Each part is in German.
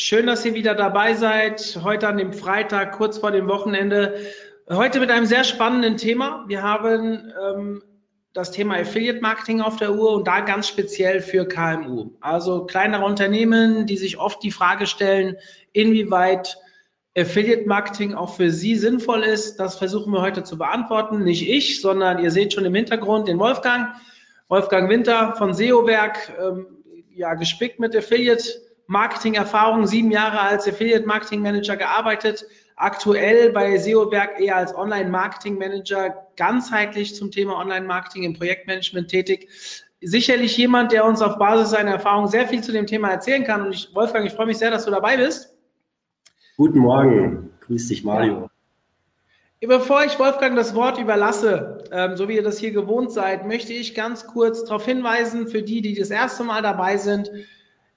Schön, dass ihr wieder dabei seid. Heute an dem Freitag, kurz vor dem Wochenende. Heute mit einem sehr spannenden Thema. Wir haben ähm, das Thema Affiliate Marketing auf der Uhr und da ganz speziell für KMU. Also kleinere Unternehmen, die sich oft die Frage stellen, inwieweit Affiliate Marketing auch für Sie sinnvoll ist. Das versuchen wir heute zu beantworten. Nicht ich, sondern ihr seht schon im Hintergrund den Wolfgang. Wolfgang Winter von SEO-Werk, ähm, ja, gespickt mit Affiliate Marketing Erfahrung, sieben Jahre als Affiliate Marketing Manager gearbeitet, aktuell bei SEO-Werk eher als Online Marketing Manager ganzheitlich zum Thema Online Marketing im Projektmanagement tätig. Sicherlich jemand, der uns auf Basis seiner Erfahrung sehr viel zu dem Thema erzählen kann. Und ich, Wolfgang, ich freue mich sehr, dass du dabei bist. Guten Morgen, grüß dich, Mario. Ja. Bevor ich Wolfgang das Wort überlasse, ähm, so wie ihr das hier gewohnt seid, möchte ich ganz kurz darauf hinweisen, für die, die das erste Mal dabei sind,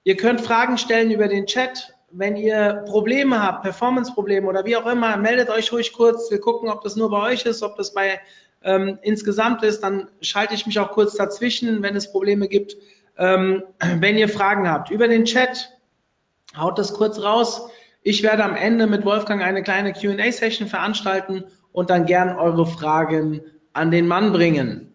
ihr könnt Fragen stellen über den Chat. Wenn ihr Probleme habt, Performance-Probleme oder wie auch immer, meldet euch ruhig kurz. Wir gucken, ob das nur bei euch ist, ob das bei ähm, insgesamt ist. Dann schalte ich mich auch kurz dazwischen, wenn es Probleme gibt. Ähm, wenn ihr Fragen habt über den Chat, haut das kurz raus. Ich werde am Ende mit Wolfgang eine kleine QA-Session veranstalten und dann gern eure Fragen an den Mann bringen.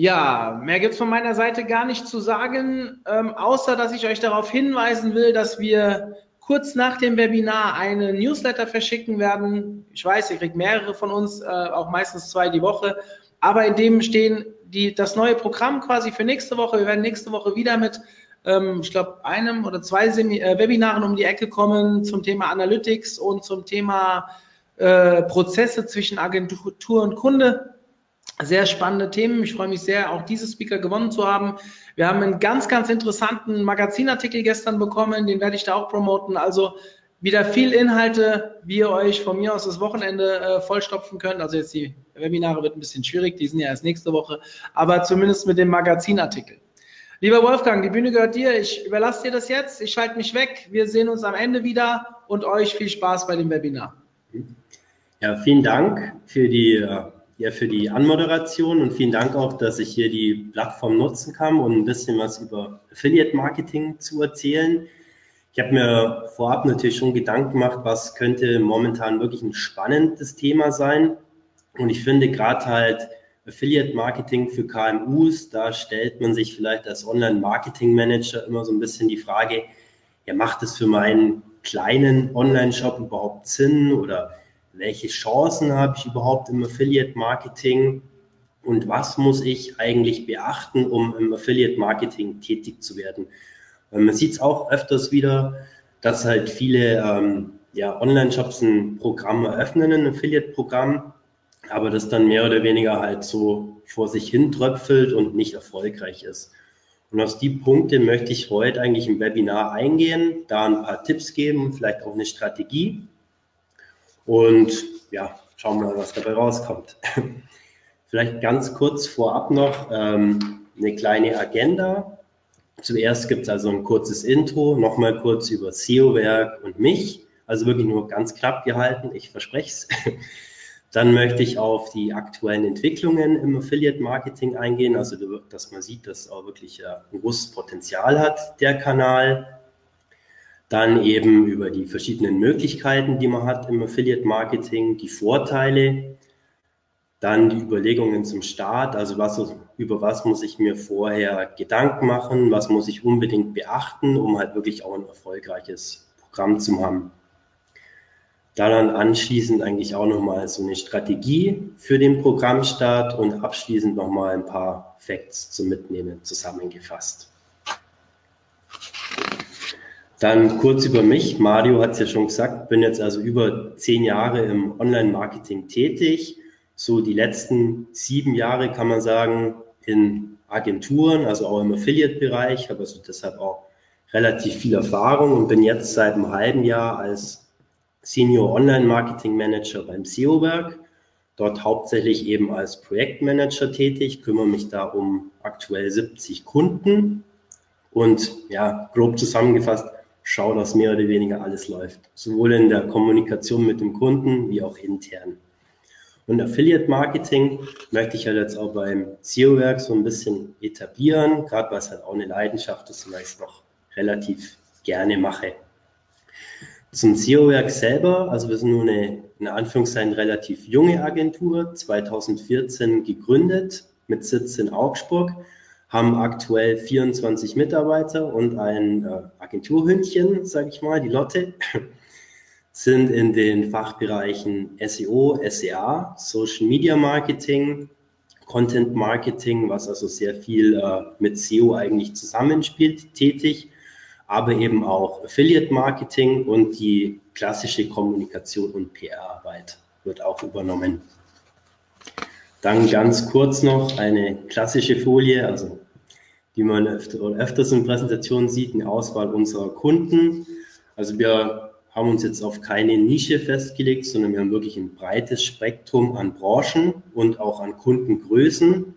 Ja, mehr gibt's von meiner Seite gar nicht zu sagen, ähm, außer dass ich euch darauf hinweisen will, dass wir kurz nach dem Webinar eine Newsletter verschicken werden. Ich weiß, ihr kriegt mehrere von uns, äh, auch meistens zwei die Woche, aber in dem stehen die, das neue Programm quasi für nächste Woche. Wir werden nächste Woche wieder mit ähm, ich glaube, einem oder zwei Semi äh, Webinaren um die Ecke kommen zum Thema Analytics und zum Thema äh, Prozesse zwischen Agentur und Kunde. Sehr spannende Themen. Ich freue mich sehr, auch diese Speaker gewonnen zu haben. Wir haben einen ganz, ganz interessanten Magazinartikel gestern bekommen, den werde ich da auch promoten. Also wieder viel Inhalte, wie ihr euch von mir aus das Wochenende äh, vollstopfen könnt. Also jetzt die Webinare wird ein bisschen schwierig, die sind ja erst nächste Woche, aber zumindest mit dem Magazinartikel. Lieber Wolfgang, die Bühne gehört dir. Ich überlasse dir das jetzt. Ich schalte mich weg. Wir sehen uns am Ende wieder und euch viel Spaß bei dem Webinar. Ja, vielen Dank für die, äh, ja, für die Anmoderation und vielen Dank auch, dass ich hier die Plattform nutzen kann, um ein bisschen was über Affiliate Marketing zu erzählen. Ich habe mir vorab natürlich schon Gedanken gemacht, was könnte momentan wirklich ein spannendes Thema sein. Und ich finde gerade halt Affiliate Marketing für KMUs, da stellt man sich vielleicht als Online-Marketing-Manager immer so ein bisschen die Frage, ja, macht es für meinen kleinen Online-Shop überhaupt Sinn oder welche Chancen habe ich überhaupt im Affiliate-Marketing und was muss ich eigentlich beachten, um im Affiliate-Marketing tätig zu werden? Man sieht es auch öfters wieder, dass halt viele ähm, ja, Online-Shops ein Programm eröffnen, ein Affiliate-Programm, aber das dann mehr oder weniger halt so vor sich hin tröpfelt und nicht erfolgreich ist. Und aus die Punkte möchte ich heute eigentlich im Webinar eingehen, da ein paar Tipps geben, vielleicht auch eine Strategie. Und ja, schauen wir mal, was dabei rauskommt. Vielleicht ganz kurz vorab noch ähm, eine kleine Agenda. Zuerst gibt es also ein kurzes Intro, nochmal kurz über SEO-Werk und mich. Also wirklich nur ganz knapp gehalten, ich verspreche es. Dann möchte ich auf die aktuellen Entwicklungen im Affiliate-Marketing eingehen, also dass man sieht, dass auch wirklich ein großes Potenzial hat, der Kanal. Dann eben über die verschiedenen Möglichkeiten, die man hat im Affiliate-Marketing, die Vorteile. Dann die Überlegungen zum Start, also was, über was muss ich mir vorher Gedanken machen, was muss ich unbedingt beachten, um halt wirklich auch ein erfolgreiches Programm zu haben. Da dann anschließend eigentlich auch nochmal so eine Strategie für den Programmstart und abschließend nochmal ein paar Facts zum Mitnehmen zusammengefasst. Dann kurz über mich. Mario hat es ja schon gesagt, bin jetzt also über zehn Jahre im Online-Marketing tätig. So die letzten sieben Jahre kann man sagen in Agenturen, also auch im Affiliate-Bereich, habe also deshalb auch relativ viel Erfahrung und bin jetzt seit einem halben Jahr als Senior Online Marketing Manager beim SEO-Werk. Dort hauptsächlich eben als Projektmanager tätig, kümmere mich da um aktuell 70 Kunden und ja, grob zusammengefasst, schaue, dass mehr oder weniger alles läuft. Sowohl in der Kommunikation mit dem Kunden wie auch intern. Und Affiliate Marketing möchte ich halt jetzt auch beim SEO-Werk so ein bisschen etablieren, gerade weil es halt auch eine Leidenschaft ist und weil ich es noch relativ gerne mache. Zum SEO-Werk selber, also wir sind nur eine, in Anführungszeichen, relativ junge Agentur, 2014 gegründet, mit Sitz in Augsburg, haben aktuell 24 Mitarbeiter und ein äh, Agenturhündchen, sage ich mal, die Lotte sind in den Fachbereichen SEO, SEA, Social Media Marketing, Content Marketing, was also sehr viel äh, mit SEO eigentlich zusammenspielt, tätig, aber eben auch Affiliate Marketing und die klassische Kommunikation und PR-Arbeit wird auch übernommen. Dann ganz kurz noch eine klassische Folie, also die man öfter, öfters in Präsentationen sieht, eine Auswahl unserer Kunden. Also wir haben uns jetzt auf keine Nische festgelegt, sondern wir haben wirklich ein breites Spektrum an Branchen und auch an Kundengrößen,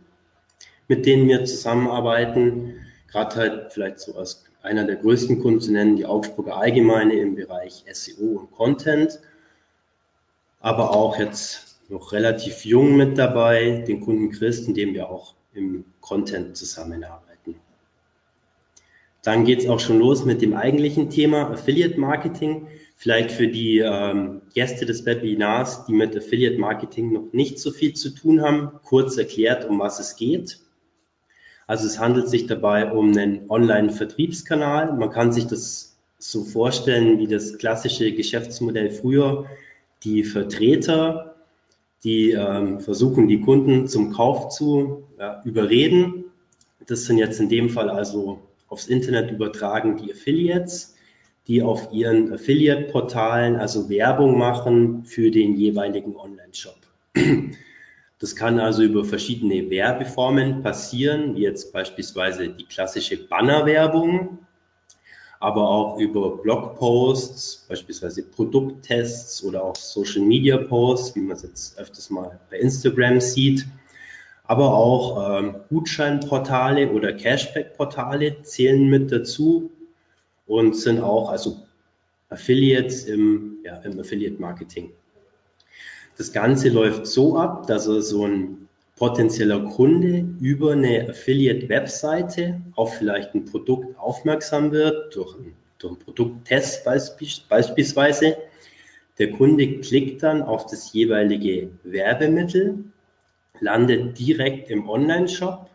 mit denen wir zusammenarbeiten. Gerade halt vielleicht so als einer der größten Kunden zu nennen, die Augsburger Allgemeine im Bereich SEO und Content. Aber auch jetzt noch relativ jung mit dabei, den Kunden Christ, in dem wir auch im Content zusammenarbeiten. Dann geht es auch schon los mit dem eigentlichen Thema Affiliate Marketing. Vielleicht für die ähm, Gäste des Webinars, die mit Affiliate Marketing noch nicht so viel zu tun haben, kurz erklärt, um was es geht. Also es handelt sich dabei um einen Online-Vertriebskanal. Man kann sich das so vorstellen wie das klassische Geschäftsmodell früher. Die Vertreter, die ähm, versuchen, die Kunden zum Kauf zu ja, überreden. Das sind jetzt in dem Fall also aufs Internet übertragen die Affiliates die auf ihren Affiliate-Portalen also Werbung machen für den jeweiligen Online-Shop. Das kann also über verschiedene Werbeformen passieren, wie jetzt beispielsweise die klassische Bannerwerbung, aber auch über Blogposts, beispielsweise Produkttests oder auch Social Media Posts, wie man es jetzt öfters mal bei Instagram sieht. Aber auch ähm, Gutscheinportale oder Cashback-Portale zählen mit dazu, und sind auch also Affiliates im, ja, im Affiliate Marketing. Das Ganze läuft so ab, dass er so ein potenzieller Kunde über eine Affiliate-Webseite auf vielleicht ein Produkt aufmerksam wird, durch, durch einen Produkttest beispielsweise. Der Kunde klickt dann auf das jeweilige Werbemittel, landet direkt im Online-Shop,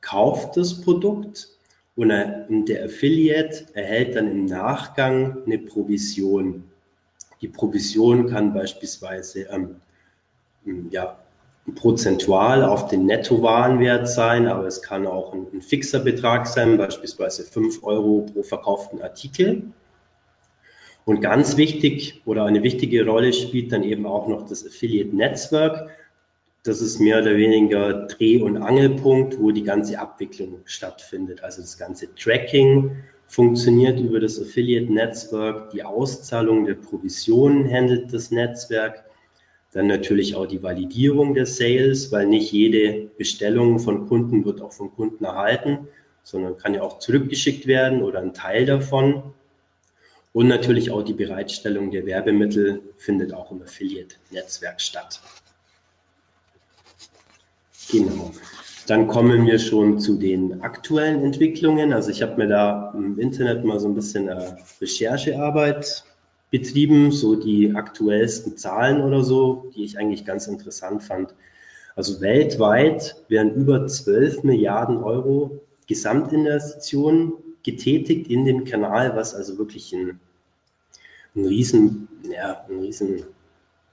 kauft das Produkt und der Affiliate erhält dann im Nachgang eine Provision. Die Provision kann beispielsweise ähm, ja, prozentual auf den Nettowarenwert sein, aber es kann auch ein, ein, fixer Betrag sein, beispielsweise 5 Euro pro verkauften Artikel. Und ganz wichtig oder eine wichtige Rolle spielt dann eben auch noch das Affiliate-Netzwerk. Das ist mehr oder weniger Dreh- und Angelpunkt, wo die ganze Abwicklung stattfindet. Also das ganze Tracking funktioniert über das Affiliate-Netzwerk, die Auszahlung der Provisionen handelt das Netzwerk, dann natürlich auch die Validierung der Sales, weil nicht jede Bestellung von Kunden wird auch von Kunden erhalten, sondern kann ja auch zurückgeschickt werden oder ein Teil davon. Und natürlich auch die Bereitstellung der Werbemittel findet auch im Affiliate-Netzwerk statt. Genau. Dann kommen wir schon zu den aktuellen Entwicklungen. Also ich habe mir da im Internet mal so ein bisschen äh, Recherchearbeit betrieben, so die aktuellsten Zahlen oder so, die ich eigentlich ganz interessant fand. Also weltweit werden über 12 Milliarden Euro Gesamtinvestitionen getätigt in den Kanal, was also wirklich ein, ein riesen, ja, ein riesen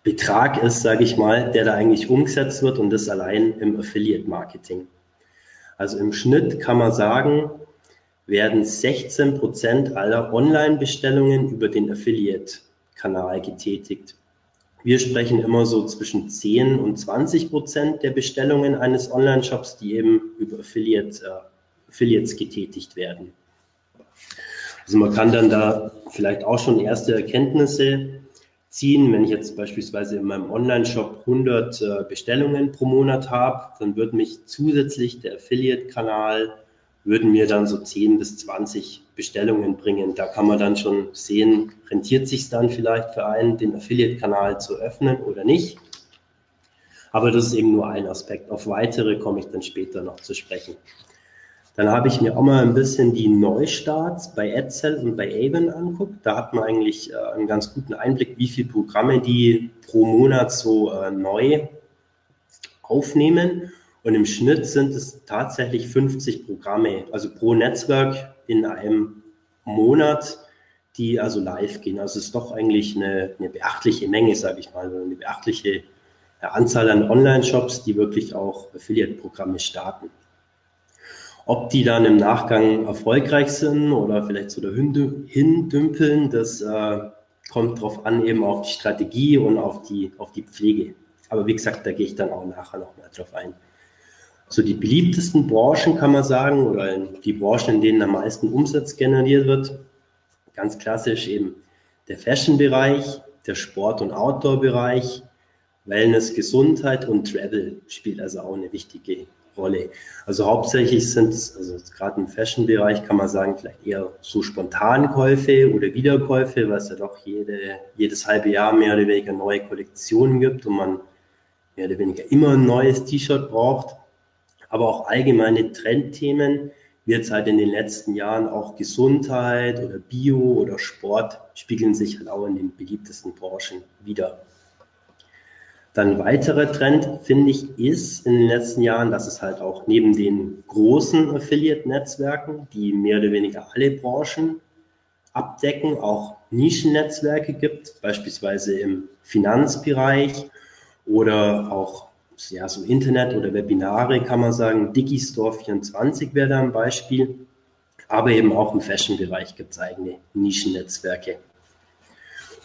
Betrag ist, sage ich mal, der da eigentlich umgesetzt wird und das allein im Affiliate Marketing. Also im Schnitt kann man sagen, werden 16 Prozent aller Online-Bestellungen über den Affiliate-Kanal getätigt. Wir sprechen immer so zwischen 10 und 20 Prozent der Bestellungen eines Online-Shops, die eben über Affiliate, äh, Affiliates getätigt werden. Also man kann dann da vielleicht auch schon erste Erkenntnisse ziehen. Wenn ich jetzt beispielsweise in meinem Online-Shop 100 äh, Bestellungen pro Monat habe, dann wird mich zusätzlich der Affiliate-Kanal würden mir dann so 10 bis 20 Bestellungen bringen. Da kann man dann schon sehen, rentiert sich dann vielleicht für einen, den Affiliate-Kanal zu öffnen oder nicht. Aber das ist eben nur ein Aspekt. Auf weitere komme ich dann später noch zu sprechen. Dann habe ich mir auch mal ein bisschen die Neustarts bei AdSell und bei Avon anguckt. Da hat man eigentlich äh, einen ganz guten Einblick, wie viele Programme die pro Monat so äh, neu aufnehmen. Und im Schnitt sind es tatsächlich 50 Programme, also pro Netzwerk in einem Monat, die also live gehen. Also es ist doch eigentlich eine, eine beachtliche Menge, sage ich mal, eine beachtliche Anzahl an Online-Shops, die wirklich auch Affiliate-Programme starten. Ob die dann im Nachgang erfolgreich sind oder vielleicht so dahin hindümpeln, das äh, kommt darauf an, eben auf die Strategie und auf die, auf die Pflege. Aber wie gesagt, da gehe ich dann auch nachher nochmal drauf ein. So die beliebtesten Branchen kann man sagen, oder die Branchen, in denen am meisten Umsatz generiert wird, ganz klassisch eben der Fashion-Bereich, der Sport- und Outdoor-Bereich, Wellness, Gesundheit und Travel spielt also auch eine wichtige Rolle. Also hauptsächlich sind es, also gerade im Fashion-Bereich kann man sagen, vielleicht eher so Spontankäufe oder Wiederkäufe, weil es ja doch jede, jedes halbe Jahr mehr oder weniger neue Kollektionen gibt und man mehr oder weniger immer ein neues T-Shirt braucht. Aber auch allgemeine Trendthemen, wie jetzt halt in den letzten Jahren auch Gesundheit oder Bio oder Sport, spiegeln sich halt auch in den beliebtesten Branchen wieder. Dann weiterer Trend, finde ich, ist in den letzten Jahren, dass es halt auch neben den großen Affiliate-Netzwerken, die mehr oder weniger alle Branchen abdecken, auch Nischennetzwerke gibt, beispielsweise im Finanzbereich oder auch ja, so Internet oder Webinare kann man sagen. Digistore 24 wäre da ein Beispiel. Aber eben auch im Fashion-Bereich gibt es eigene Nischennetzwerke.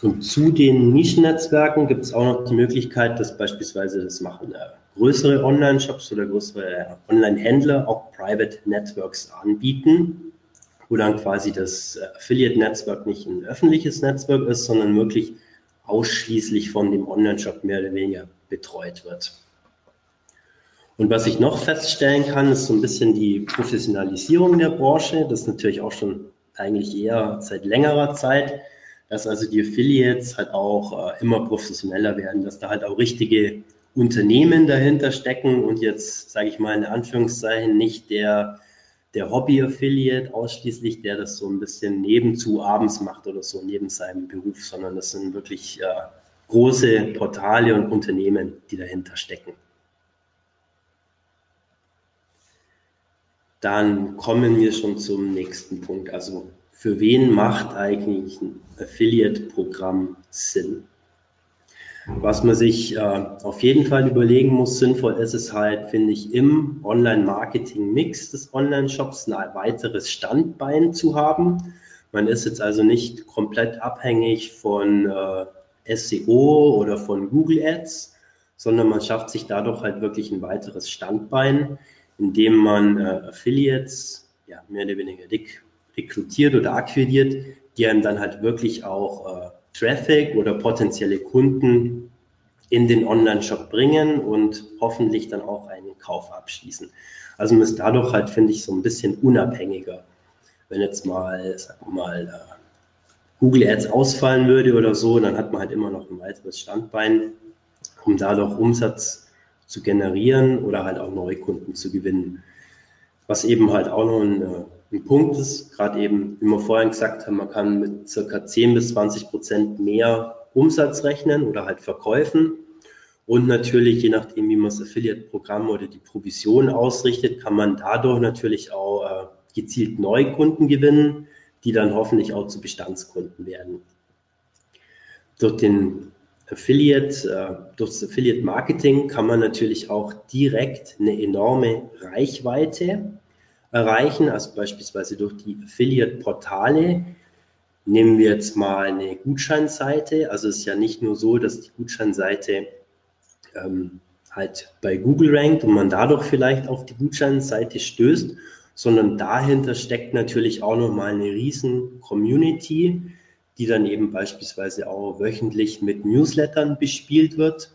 Und zu den Nischennetzwerken gibt es auch noch die Möglichkeit, dass beispielsweise das machen äh, größere Online-Shops oder größere äh, Online-Händler auch Private Networks anbieten, wo dann quasi das äh, Affiliate-Netzwerk nicht ein öffentliches Netzwerk ist, sondern wirklich ausschließlich von dem Online-Shop mehr oder weniger betreut wird. Und was ich noch feststellen kann, ist so ein bisschen die Professionalisierung der Branche. Das ist natürlich auch schon eigentlich eher seit längerer Zeit dass also die Affiliates halt auch äh, immer professioneller werden, dass da halt auch richtige Unternehmen dahinter stecken und jetzt, sage ich mal in Anführungszeichen, nicht der, der Hobby-Affiliate ausschließlich, der das so ein bisschen nebenzu abends macht oder so neben seinem Beruf, sondern das sind wirklich äh, große Portale und Unternehmen, die dahinter stecken. Dann kommen wir schon zum nächsten Punkt, also für wen macht eigentlich ein Affiliate-Programm Sinn? Was man sich äh, auf jeden Fall überlegen muss, sinnvoll ist es halt, finde ich, im Online-Marketing-Mix des Online-Shops ein weiteres Standbein zu haben. Man ist jetzt also nicht komplett abhängig von äh, SEO oder von Google Ads, sondern man schafft sich dadurch halt wirklich ein weiteres Standbein, indem man äh, Affiliates ja, mehr oder weniger rekrutiert oder akquiriert, die einem dann halt wirklich auch äh, Traffic oder potenzielle Kunden in den Online-Shop bringen und hoffentlich dann auch einen Kauf abschließen. Also man ist dadurch halt, finde ich, so ein bisschen unabhängiger. Wenn jetzt mal, sagen mal, äh, Google Ads ausfallen würde oder so, dann hat man halt immer noch ein weiteres Standbein, um dadurch Umsatz zu generieren oder halt auch neue Kunden zu gewinnen. Was eben halt auch noch ein äh, ein Punkt ist, gerade eben, wie wir vorhin gesagt haben, man kann mit circa 10 bis 20 Prozent mehr Umsatz rechnen oder halt Verkäufen. Und natürlich, je nachdem, wie man das Affiliate-Programm oder die Provision ausrichtet, kann man dadurch natürlich auch äh, gezielt Neukunden gewinnen, die dann hoffentlich auch zu Bestandskunden werden. Durch den Affiliate, äh, durch das Affiliate Marketing kann man natürlich auch direkt eine enorme Reichweite erreichen, also beispielsweise durch die Affiliate-Portale. Nehmen wir jetzt mal eine Gutscheinseite. Also es ist ja nicht nur so, dass die Gutscheinseite ähm, halt bei Google rankt und man dadurch vielleicht auf die Gutscheinseite stößt, sondern dahinter steckt natürlich auch nochmal eine riesen Community, die dann eben beispielsweise auch wöchentlich mit Newslettern bespielt wird.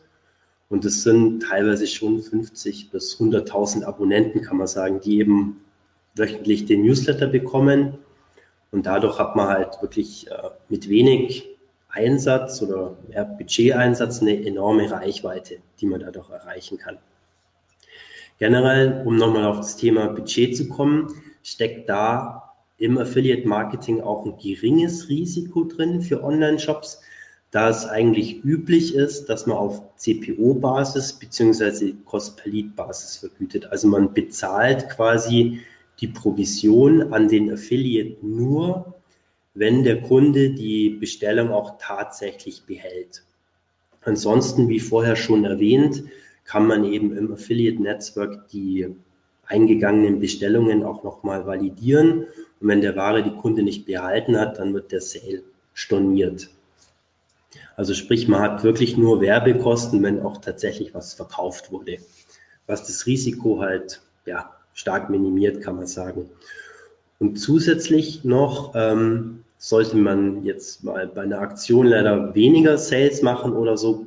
Und es sind teilweise schon 50 bis 100.000 Abonnenten, kann man sagen, die eben wöchentlich den Newsletter bekommen. Und dadurch hat man halt wirklich äh, mit wenig Einsatz oder ja, Budgeteinsatz eine enorme Reichweite, die man dadurch erreichen kann. Generell, um nochmal auf das Thema Budget zu kommen, steckt da im Affiliate Marketing auch ein geringes Risiko drin für Online-Shops, da es eigentlich üblich ist, dass man auf CPO-Basis bzw. Cost-per-Lead-Basis vergütet. Also man bezahlt quasi die Provision an den Affiliate nur, wenn der Kunde die Bestellung auch tatsächlich behält. Ansonsten, wie vorher schon erwähnt, kann man eben im Affiliate-Netzwerk die eingegangenen Bestellungen auch nochmal validieren. Und wenn der Ware die Kunde nicht behalten hat, dann wird der Sale storniert. Also sprich, man hat wirklich nur Werbekosten, wenn auch tatsächlich was verkauft wurde. Was das Risiko halt ja, stark minimiert, kann man sagen. Und zusätzlich noch ähm, sollte man jetzt mal bei einer Aktion leider weniger Sales machen oder so,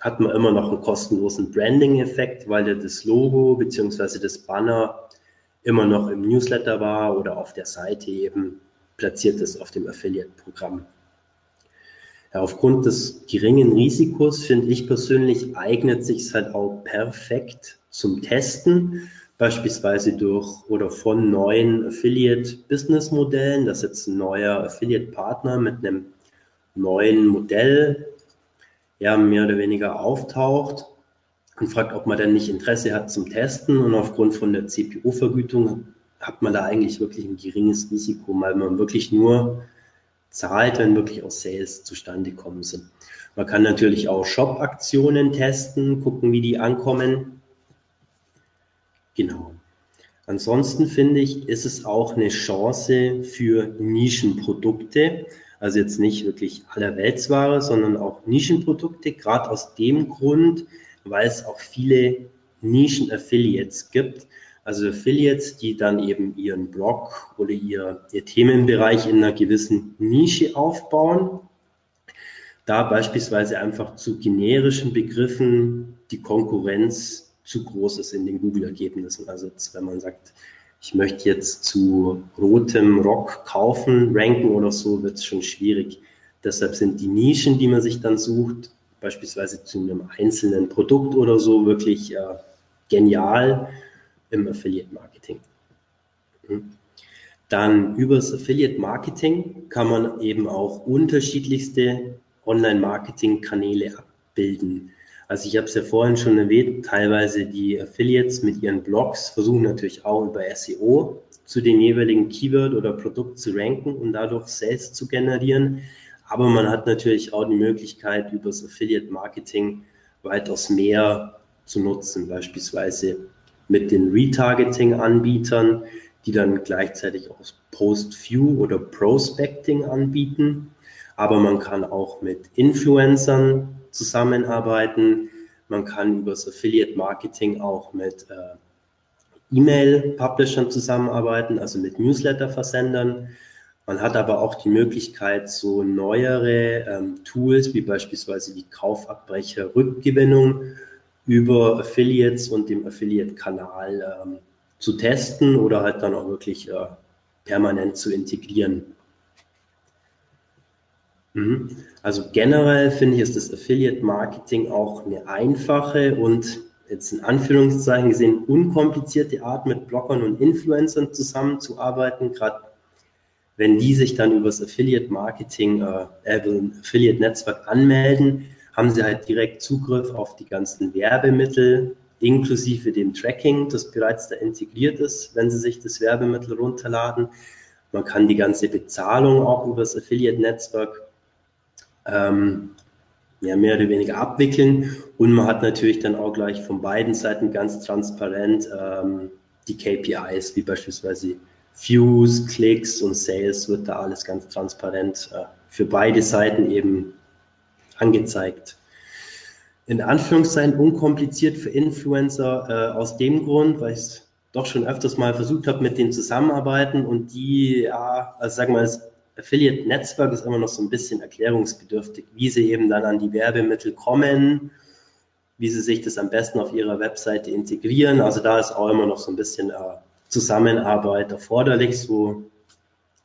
hat man immer noch einen kostenlosen Branding-Effekt, weil ja das Logo bzw. das Banner immer noch im Newsletter war oder auf der Seite eben platziert ist auf dem Affiliate-Programm. Ja, aufgrund des geringen Risikos finde ich persönlich eignet sich es halt auch perfekt zum Testen, beispielsweise durch oder von neuen Affiliate-Business-Modellen, dass jetzt ein neuer Affiliate-Partner mit einem neuen Modell ja mehr oder weniger auftaucht und fragt, ob man denn nicht Interesse hat zum Testen und aufgrund von der CPU-Vergütung hat man da eigentlich wirklich ein geringes Risiko, weil man wirklich nur zahlt, wenn wirklich auch Sales zustande kommen sind. Man kann natürlich auch Shop-Aktionen testen, gucken, wie die ankommen. Genau. Ansonsten finde ich, ist es auch eine Chance für Nischenprodukte. Also jetzt nicht wirklich allerweltsware, sondern auch Nischenprodukte, gerade aus dem Grund, weil es auch viele Nischen-Affiliates gibt. Also Affiliates, die dann eben ihren Blog oder ihr, ihr Themenbereich in einer gewissen Nische aufbauen. Da beispielsweise einfach zu generischen Begriffen die Konkurrenz zu groß ist in den Google-Ergebnissen. Also jetzt, wenn man sagt, ich möchte jetzt zu rotem Rock kaufen, ranken oder so, wird es schon schwierig. Deshalb sind die Nischen, die man sich dann sucht, beispielsweise zu einem einzelnen Produkt oder so, wirklich äh, genial im Affiliate Marketing. Mhm. Dann übers Affiliate Marketing kann man eben auch unterschiedlichste Online-Marketing-Kanäle abbilden. Also ich habe es ja vorhin schon erwähnt, teilweise die Affiliates mit ihren Blogs versuchen natürlich auch über SEO zu dem jeweiligen Keyword oder Produkt zu ranken und dadurch Sales zu generieren. Aber man hat natürlich auch die Möglichkeit, über das Affiliate Marketing weitaus mehr zu nutzen, beispielsweise mit den Retargeting-Anbietern, die dann gleichzeitig auch Post-View oder Prospecting anbieten. Aber man kann auch mit Influencern zusammenarbeiten. Man kann über das Affiliate Marketing auch mit äh, E-Mail-Publishern zusammenarbeiten, also mit Newsletter-Versendern. Man hat aber auch die Möglichkeit, so neuere ähm, Tools wie beispielsweise die Kaufabbrecher-Rückgewinnung über Affiliates und dem Affiliate-Kanal ähm, zu testen oder halt dann auch wirklich äh, permanent zu integrieren. Mhm. Also generell finde ich, ist das Affiliate Marketing auch eine einfache und jetzt in Anführungszeichen gesehen unkomplizierte Art, mit Bloggern und Influencern zusammenzuarbeiten, gerade wenn die sich dann über das Affiliate Marketing, äh, äh Affiliate Netzwerk anmelden, haben sie halt direkt Zugriff auf die ganzen Werbemittel, inklusive dem Tracking, das bereits da integriert ist, wenn sie sich das Werbemittel runterladen. Man kann die ganze Bezahlung auch über das Affiliate Netzwerk ähm, ja, mehr oder weniger abwickeln. Und man hat natürlich dann auch gleich von beiden Seiten ganz transparent ähm, die KPIs, wie beispielsweise Views, Klicks und Sales, wird da alles ganz transparent äh, für beide Seiten eben angezeigt. In Anführungszeichen unkompliziert für Influencer äh, aus dem Grund, weil ich es doch schon öfters mal versucht habe, mit denen zusammenarbeiten und die, ja, also sagen wir mal, das Affiliate-Netzwerk ist immer noch so ein bisschen erklärungsbedürftig, wie sie eben dann an die Werbemittel kommen, wie sie sich das am besten auf ihrer Webseite integrieren. Also da ist auch immer noch so ein bisschen äh, Zusammenarbeit erforderlich. So,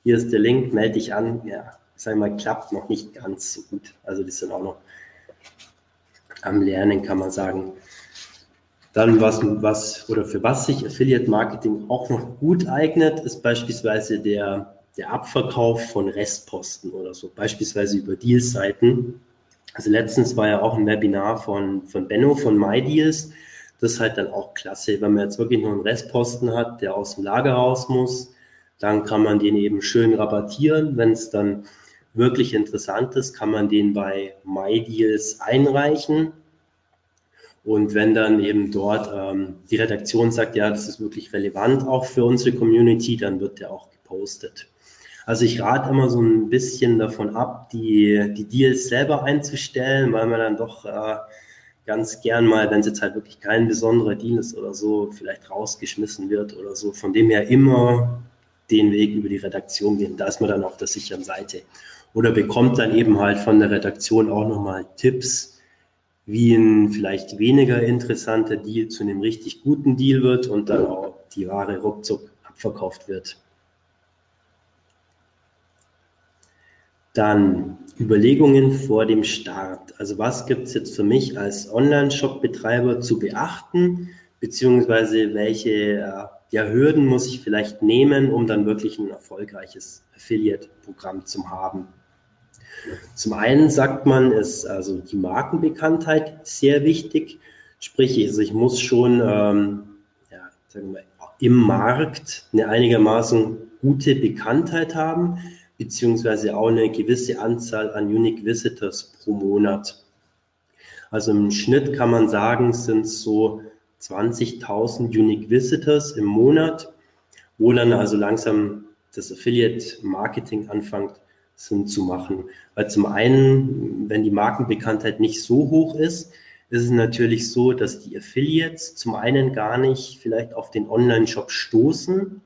hier ist der Link, melde dich an. Ja, sag mal, klappt noch nicht ganz so gut. Also die sind auch noch am Lernen, kann man sagen. Dann was, was oder für was sich Affiliate Marketing auch noch gut eignet, ist beispielsweise der, der Abverkauf von Restposten oder so, beispielsweise über Dealseiten. Also letztens war ja auch ein Webinar von, von Benno von MyDeals. Das ist halt dann auch klasse, wenn man jetzt wirklich nur einen Restposten hat, der aus dem Lager raus muss, dann kann man den eben schön rabattieren. Wenn es dann wirklich interessant ist, kann man den bei MyDeals einreichen und wenn dann eben dort ähm, die Redaktion sagt, ja, das ist wirklich relevant auch für unsere Community, dann wird der auch gepostet. Also ich rate immer so ein bisschen davon ab, die, die Deals selber einzustellen, weil man dann doch äh, ganz gern mal, wenn es jetzt halt wirklich kein besonderer Deal ist oder so, vielleicht rausgeschmissen wird oder so. Von dem her immer den Weg über die Redaktion gehen. Da ist man dann auf der sicheren Seite. Oder bekommt dann eben halt von der Redaktion auch nochmal Tipps, wie ein vielleicht weniger interessanter Deal zu einem richtig guten Deal wird und dann auch die Ware ruckzuck abverkauft wird. Dann Überlegungen vor dem Start. Also was gibt es jetzt für mich als Online-Shop-Betreiber zu beachten, beziehungsweise welche äh, ja, Hürden muss ich vielleicht nehmen, um dann wirklich ein erfolgreiches Affiliate-Programm zu haben. Zum einen sagt man, ist also die Markenbekanntheit sehr wichtig. Sprich, also ich muss schon ähm, ja, sagen wir, im Markt eine einigermaßen gute Bekanntheit haben, beziehungsweise auch eine gewisse Anzahl an Unique Visitors pro Monat. Also im Schnitt kann man sagen, sind so 20.000 Unique Visitors im Monat, wo dann also langsam das Affiliate Marketing anfängt Sinn zu machen. Weil zum einen, wenn die Markenbekanntheit nicht so hoch ist, ist es natürlich so, dass die Affiliates zum einen gar nicht vielleicht auf den Online-Shop stoßen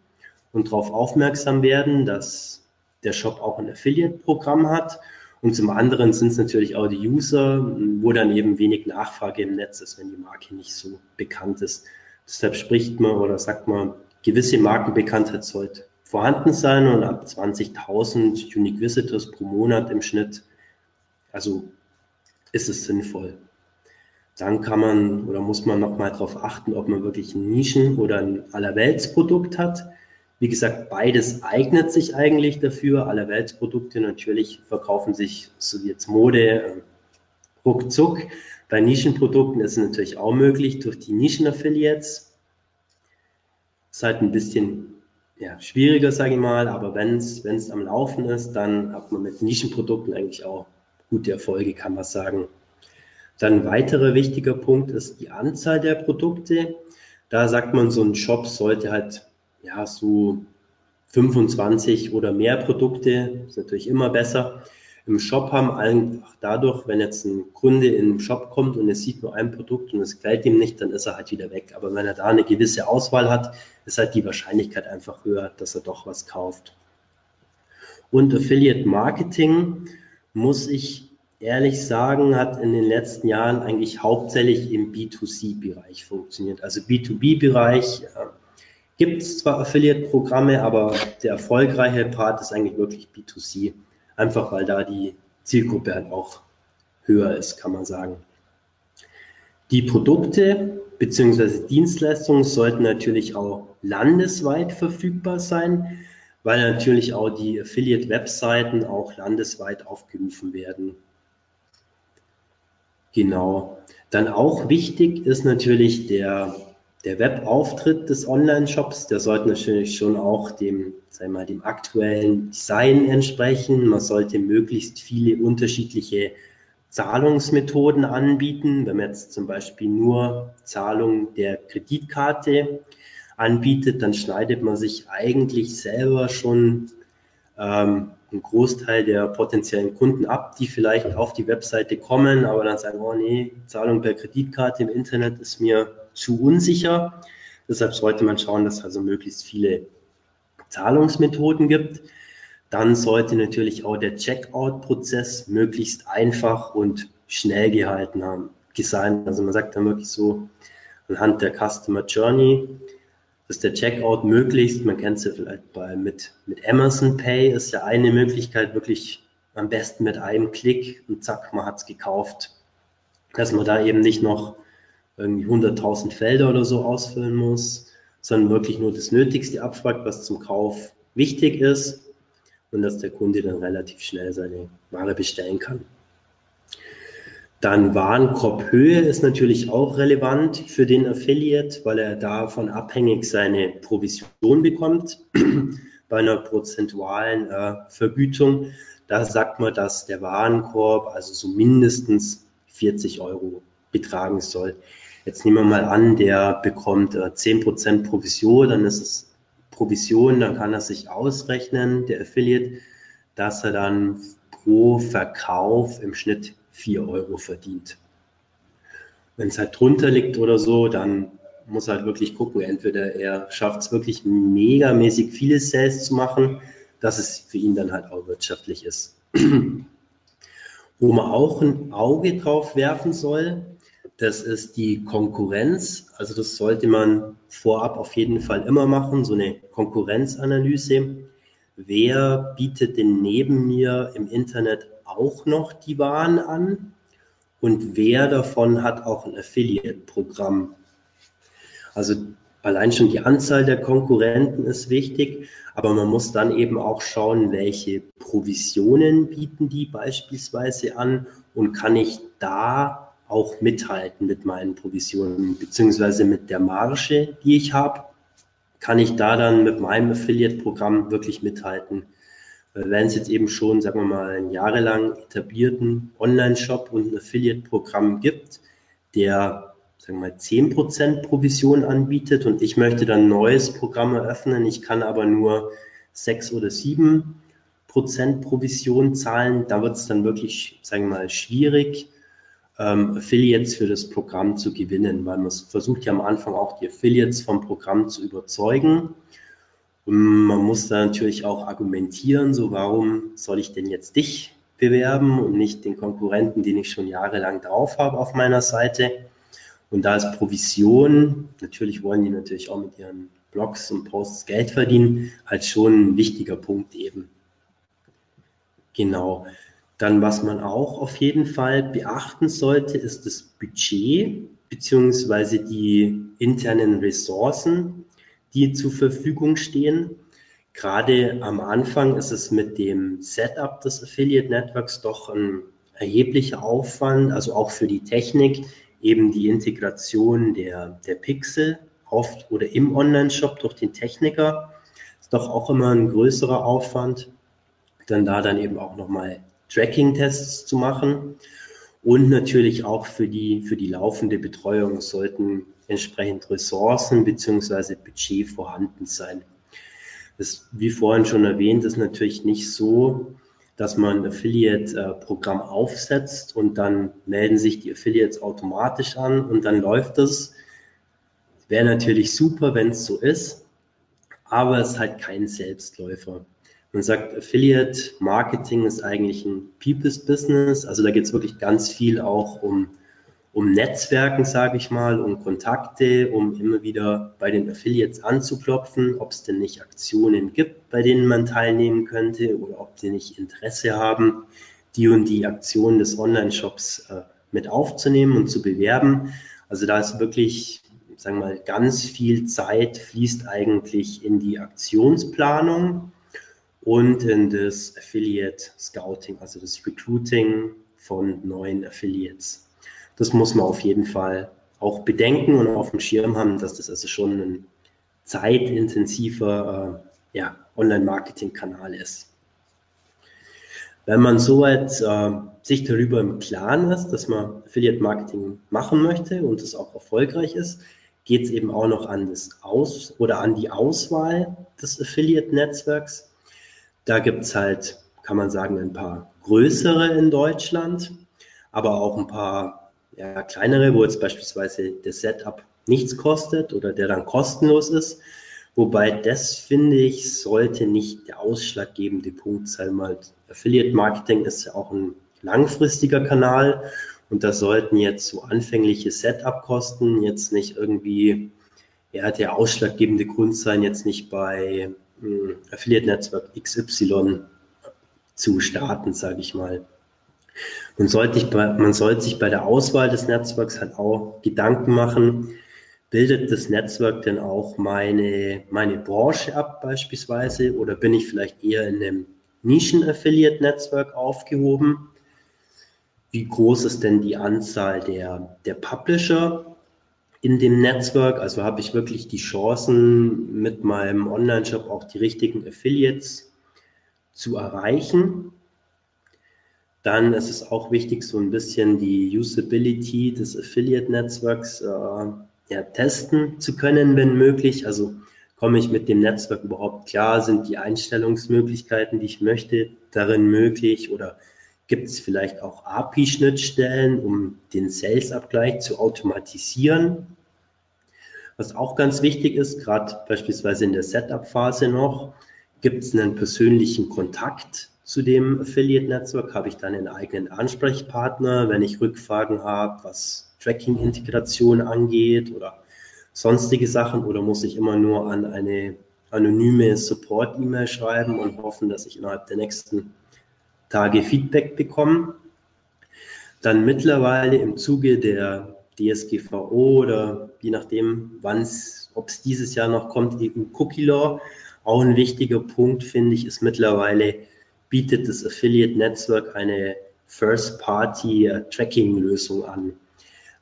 und darauf aufmerksam werden, dass der Shop auch ein Affiliate-Programm hat. Und zum anderen sind es natürlich auch die User, wo dann eben wenig Nachfrage im Netz ist, wenn die Marke nicht so bekannt ist. Deshalb spricht man oder sagt man, gewisse Markenbekanntheit sollte vorhanden sein und ab 20.000 Unique Visitors pro Monat im Schnitt, also ist es sinnvoll. Dann kann man oder muss man nochmal darauf achten, ob man wirklich ein Nischen- oder ein Allerweltsprodukt hat. Wie gesagt, beides eignet sich eigentlich dafür. Allerweltsprodukte natürlich verkaufen sich, so wie jetzt Mode, äh, ruckzuck. Bei Nischenprodukten ist es natürlich auch möglich durch die Nischen-Affiliates. Ist halt ein bisschen ja, schwieriger, sage ich mal, aber wenn es am Laufen ist, dann hat man mit Nischenprodukten eigentlich auch gute Erfolge, kann man sagen. Dann ein weiterer wichtiger Punkt ist die Anzahl der Produkte. Da sagt man, so ein Shop sollte halt ja so 25 oder mehr Produkte, ist natürlich immer besser, im Shop haben, einfach dadurch, wenn jetzt ein Kunde in den Shop kommt und er sieht nur ein Produkt und es gefällt ihm nicht, dann ist er halt wieder weg. Aber wenn er da eine gewisse Auswahl hat, ist halt die Wahrscheinlichkeit einfach höher, dass er doch was kauft. Und Affiliate Marketing, muss ich ehrlich sagen, hat in den letzten Jahren eigentlich hauptsächlich im B2C-Bereich funktioniert. Also B2B-Bereich äh, gibt es zwar Affiliate-Programme, aber der erfolgreiche Part ist eigentlich wirklich B2C einfach weil da die Zielgruppe halt auch höher ist, kann man sagen. Die Produkte bzw. Dienstleistungen sollten natürlich auch landesweit verfügbar sein, weil natürlich auch die Affiliate-Webseiten auch landesweit aufgerufen werden. Genau. Dann auch wichtig ist natürlich der der Webauftritt des Online-Shops, der sollte natürlich schon auch dem, sagen mal, dem aktuellen Design entsprechen. Man sollte möglichst viele unterschiedliche Zahlungsmethoden anbieten. Wenn man jetzt zum Beispiel nur Zahlung der Kreditkarte anbietet, dann schneidet man sich eigentlich selber schon ähm, einen Großteil der potenziellen Kunden ab, die vielleicht auf die Webseite kommen, aber dann sagen, oh nee, Zahlung per Kreditkarte im Internet ist mir zu unsicher. Deshalb sollte man schauen, dass es also möglichst viele Zahlungsmethoden gibt. Dann sollte natürlich auch der Checkout-Prozess möglichst einfach und schnell gehalten haben, sein. Also man sagt dann wirklich so anhand der Customer Journey, dass der Checkout möglichst, man kennt es ja vielleicht bei mit, mit Amazon Pay, ist ja eine Möglichkeit, wirklich am besten mit einem Klick und zack, man hat es gekauft. Dass man da eben nicht noch irgendwie 100.000 Felder oder so ausfüllen muss, sondern wirklich nur das Nötigste abfragt, was zum Kauf wichtig ist und dass der Kunde dann relativ schnell seine Ware bestellen kann. Dann Warenkorbhöhe ist natürlich auch relevant für den Affiliate, weil er davon abhängig seine Provision bekommt bei einer prozentualen äh, Vergütung. Da sagt man, dass der Warenkorb also so mindestens 40 Euro betragen soll. Jetzt nehmen wir mal an, der bekommt äh, 10% Provision, dann ist es Provision, dann kann er sich ausrechnen, der Affiliate, dass er dann pro Verkauf im Schnitt 4 Euro verdient. Wenn es halt drunter liegt oder so, dann muss er halt wirklich gucken, entweder er schafft es wirklich megamäßig viele Sales zu machen, dass es für ihn dann halt auch wirtschaftlich ist. Wo man auch ein Auge drauf werfen soll, das ist die Konkurrenz. Also das sollte man vorab auf jeden Fall immer machen, so eine Konkurrenzanalyse. Wer bietet denn neben mir im Internet auch noch die Waren an? Und wer davon hat auch ein Affiliate-Programm? Also allein schon die Anzahl der Konkurrenten ist wichtig, aber man muss dann eben auch schauen, welche Provisionen bieten die beispielsweise an und kann ich da auch mithalten mit meinen Provisionen, beziehungsweise mit der Marge, die ich habe, kann ich da dann mit meinem Affiliate-Programm wirklich mithalten. Wenn es jetzt eben schon, sagen wir mal, einen jahrelang etablierten Online-Shop und ein Affiliate-Programm gibt, der, sagen wir mal, 10% Provision anbietet. Und ich möchte dann ein neues Programm eröffnen, ich kann aber nur 6 oder 7% Provision zahlen, da wird es dann wirklich, sagen wir mal, schwierig, ähm, Affiliates für das Programm zu gewinnen, weil man versucht ja am Anfang auch die Affiliates vom Programm zu überzeugen. Und man muss da natürlich auch argumentieren, so warum soll ich denn jetzt dich bewerben und nicht den Konkurrenten, den ich schon jahrelang drauf habe auf meiner Seite. Und da ist Provision, natürlich wollen die natürlich auch mit ihren Blogs und Posts Geld verdienen, halt schon ein wichtiger Punkt eben. Genau. Dann, was man auch auf jeden Fall beachten sollte, ist das Budget beziehungsweise die internen Ressourcen, die zur Verfügung stehen. Gerade am Anfang ist es mit dem Setup des Affiliate Networks doch ein erheblicher Aufwand, also auch für die Technik, eben die Integration der, der Pixel oft oder im Online-Shop durch den Techniker ist doch auch immer ein größerer Aufwand. Dann da dann eben auch nochmal Tracking-Tests zu machen. Und natürlich auch für die, für die laufende Betreuung sollten entsprechend Ressourcen beziehungsweise Budget vorhanden sein. Das, wie vorhin schon erwähnt, ist natürlich nicht so, dass man ein Affiliate-Programm aufsetzt und dann melden sich die Affiliates automatisch an und dann läuft das. Wäre natürlich super, wenn es so ist, aber es ist halt kein Selbstläufer. Man sagt, Affiliate Marketing ist eigentlich ein People's Business. Also da geht es wirklich ganz viel auch um, um Netzwerken, sage ich mal, um Kontakte, um immer wieder bei den Affiliates anzuklopfen, ob es denn nicht Aktionen gibt, bei denen man teilnehmen könnte oder ob die nicht Interesse haben, die und die Aktionen des Online-Shops äh, mit aufzunehmen und zu bewerben. Also da ist wirklich, sagen wir mal, ganz viel Zeit fließt eigentlich in die Aktionsplanung und in das Affiliate Scouting, also das Recruiting von neuen Affiliates. Das muss man auf jeden Fall auch bedenken und auf dem Schirm haben, dass das also schon ein zeitintensiver äh, ja, Online-Marketing-Kanal ist. Wenn man soweit äh, sich darüber im Klaren ist, dass man Affiliate-Marketing machen möchte und es auch erfolgreich ist, geht es eben auch noch an das Aus oder an die Auswahl des Affiliate-Netzwerks. Da gibt es halt, kann man sagen, ein paar größere in Deutschland, aber auch ein paar ja, kleinere, wo jetzt beispielsweise das Setup nichts kostet oder der dann kostenlos ist. Wobei das, finde ich, sollte nicht der ausschlaggebende Punkt sein. Weil Affiliate Marketing ist ja auch ein langfristiger Kanal und da sollten jetzt so anfängliche Setup-Kosten jetzt nicht irgendwie ja, der ausschlaggebende Grund sein, jetzt nicht bei äh, Affiliate Netzwerk XY zu starten, sage ich mal. Man sollte, bei, man sollte sich bei der Auswahl des Netzwerks halt auch Gedanken machen, bildet das Netzwerk denn auch meine, meine Branche ab beispielsweise oder bin ich vielleicht eher in einem Nischen-Affiliate-Netzwerk aufgehoben? Wie groß ist denn die Anzahl der, der Publisher in dem Netzwerk? Also habe ich wirklich die Chancen, mit meinem Online-Shop auch die richtigen Affiliates zu erreichen? Dann ist es auch wichtig, so ein bisschen die Usability des Affiliate-Netzwerks äh, ja, testen zu können, wenn möglich. Also komme ich mit dem Netzwerk überhaupt klar? Sind die Einstellungsmöglichkeiten, die ich möchte, darin möglich? Oder gibt es vielleicht auch API-Schnittstellen, um den Sales-Abgleich zu automatisieren? Was auch ganz wichtig ist, gerade beispielsweise in der Setup-Phase noch, gibt es einen persönlichen Kontakt zu dem Affiliate-Netzwerk? Habe ich dann einen eigenen Ansprechpartner, wenn ich Rückfragen habe, was Tracking-Integration angeht oder sonstige Sachen? Oder muss ich immer nur an eine anonyme Support-E-Mail schreiben und hoffen, dass ich innerhalb der nächsten Tage Feedback bekomme? Dann mittlerweile im Zuge der DSGVO oder je nachdem, wann es, ob es dieses Jahr noch kommt, EU Cookie Law. Auch ein wichtiger Punkt, finde ich, ist mittlerweile bietet das Affiliate Netzwerk eine First-Party-Tracking-Lösung an.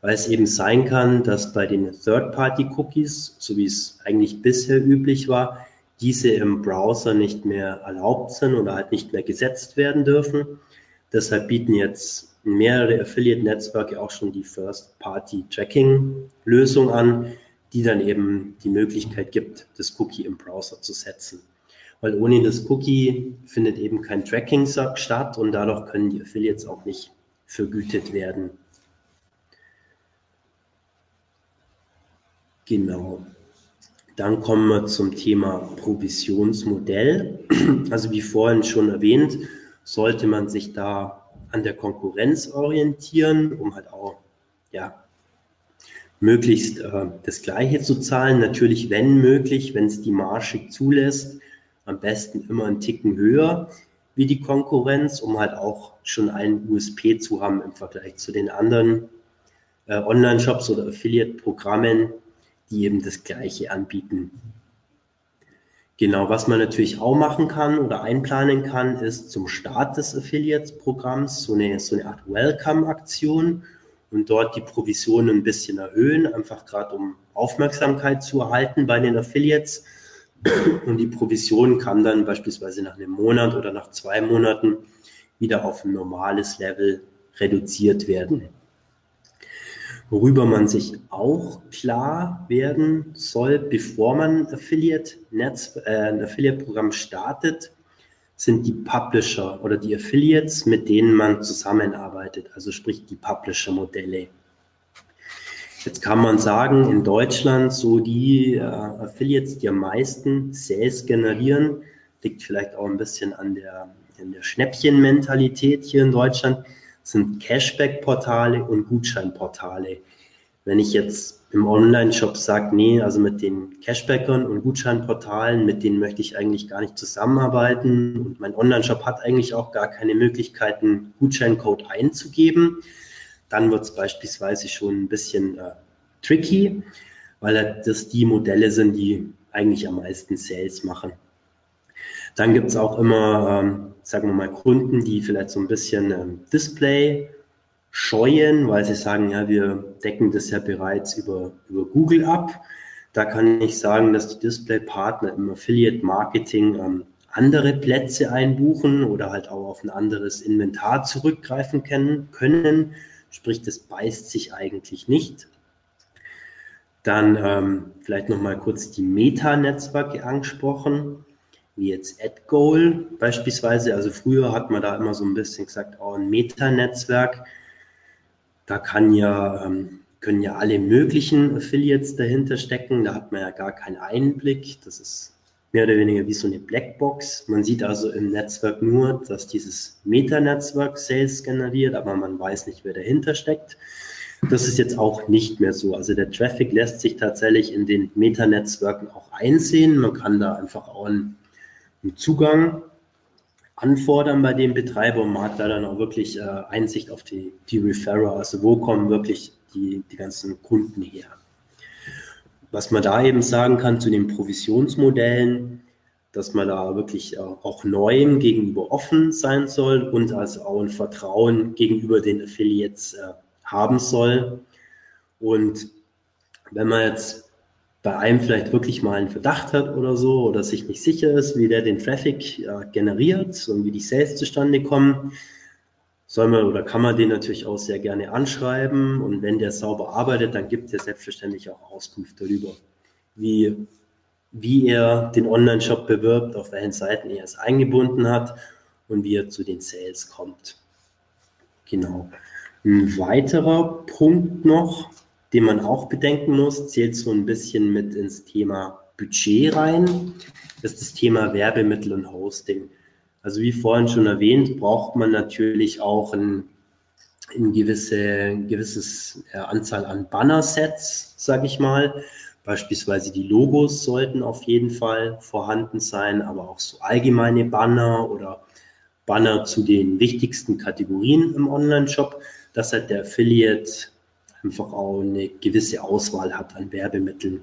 Weil es eben sein kann, dass bei den Third-Party-Cookies, so wie es eigentlich bisher üblich war, diese im Browser nicht mehr erlaubt sind oder halt nicht mehr gesetzt werden dürfen. Deshalb bieten jetzt mehrere Affiliate-Netzwerke auch schon die First-Party-Tracking-Lösung an, die dann eben die Möglichkeit gibt, das Cookie im Browser zu setzen weil ohne das Cookie findet eben kein Tracking statt und dadurch können die Affiliates auch nicht vergütet werden. Genau. Dann kommen wir zum Thema Provisionsmodell. Also wie vorhin schon erwähnt, sollte man sich da an der Konkurrenz orientieren, um halt auch ja, möglichst äh, das Gleiche zu zahlen. Natürlich, wenn möglich, wenn es die Marge zulässt, am besten immer einen Ticken höher wie die Konkurrenz, um halt auch schon einen USP zu haben im Vergleich zu den anderen äh, Online-Shops oder Affiliate-Programmen, die eben das Gleiche anbieten. Genau, was man natürlich auch machen kann oder einplanen kann, ist zum Start des Affiliates-Programms so eine, so eine Art Welcome-Aktion und dort die Provisionen ein bisschen erhöhen, einfach gerade um Aufmerksamkeit zu erhalten bei den Affiliates und die Provision kann dann beispielsweise nach einem Monat oder nach zwei Monaten wieder auf ein normales Level reduziert werden. Worüber man sich auch klar werden soll, bevor man Affiliate Netz, äh, ein Affiliate-Programm startet, sind die Publisher oder die Affiliates, mit denen man zusammenarbeitet, also sprich die Publisher-Modelle. Jetzt kann man sagen, in Deutschland so die äh, Affiliates, die am meisten Sales generieren, liegt vielleicht auch ein bisschen an der, an der Schnäppchenmentalität hier in Deutschland, sind Cashback-Portale und Gutscheinportale. Wenn ich jetzt im Online-Shop sage, nee, also mit den Cashbackern und Gutscheinportalen, mit denen möchte ich eigentlich gar nicht zusammenarbeiten und mein Online-Shop hat eigentlich auch gar keine Möglichkeiten, Gutscheincode einzugeben, dann wird es beispielsweise schon ein bisschen äh, tricky, weil das die Modelle sind, die eigentlich am meisten Sales machen. Dann gibt es auch immer, ähm, sagen wir mal, Kunden, die vielleicht so ein bisschen ähm, Display scheuen, weil sie sagen, ja, wir decken das ja bereits über, über Google ab. Da kann ich sagen, dass die Display-Partner im Affiliate-Marketing ähm, andere Plätze einbuchen oder halt auch auf ein anderes Inventar zurückgreifen können, können Sprich, das beißt sich eigentlich nicht. Dann ähm, vielleicht nochmal kurz die Meta-Netzwerke angesprochen, wie jetzt AdGoal beispielsweise. Also früher hat man da immer so ein bisschen gesagt, oh, ein Meta-Netzwerk. Da kann ja ähm, können ja alle möglichen Affiliates dahinter stecken. Da hat man ja gar keinen Einblick. Das ist mehr oder weniger wie so eine Blackbox. Man sieht also im Netzwerk nur, dass dieses Meta-Netzwerk Sales generiert, aber man weiß nicht, wer dahinter steckt. Das ist jetzt auch nicht mehr so. Also der Traffic lässt sich tatsächlich in den Meta-Netzwerken auch einsehen. Man kann da einfach auch einen, Zugang anfordern bei dem Betreiber und man hat da dann auch wirklich äh, Einsicht auf die, die Referrer, also wo kommen wirklich die, die ganzen Kunden her. Was man da eben sagen kann zu den Provisionsmodellen, dass man da wirklich äh, auch Neuem gegenüber offen sein soll und also auch ein Vertrauen gegenüber den Affiliates äh, haben soll. Und wenn man jetzt bei einem vielleicht wirklich mal einen Verdacht hat oder so oder sich nicht sicher ist, wie der den Traffic äh, generiert und wie die Sales zustande kommen, soll man oder kann man den natürlich auch sehr gerne anschreiben und wenn der sauber arbeitet, dann gibt er selbstverständlich auch Auskunft darüber, wie, wie er den Online-Shop bewirbt, auf welchen Seiten er es eingebunden hat und wie er zu den Sales kommt. Genau. Ein weiterer Punkt noch, den man auch bedenken muss, zählt so ein bisschen mit ins Thema Budget rein, ist das Thema Werbemittel und Hosting. Also wie vorhin schon erwähnt, braucht man natürlich auch ein, ein gewisse, gewisses äh, Anzahl an Banner-Sets, sage ich mal. Beispielsweise die Logos sollten auf jeden Fall vorhanden sein, aber auch so allgemeine Banner oder Banner zu den wichtigsten Kategorien im Online-Shop, dass halt der Affiliate einfach auch eine gewisse Auswahl hat an Werbemitteln.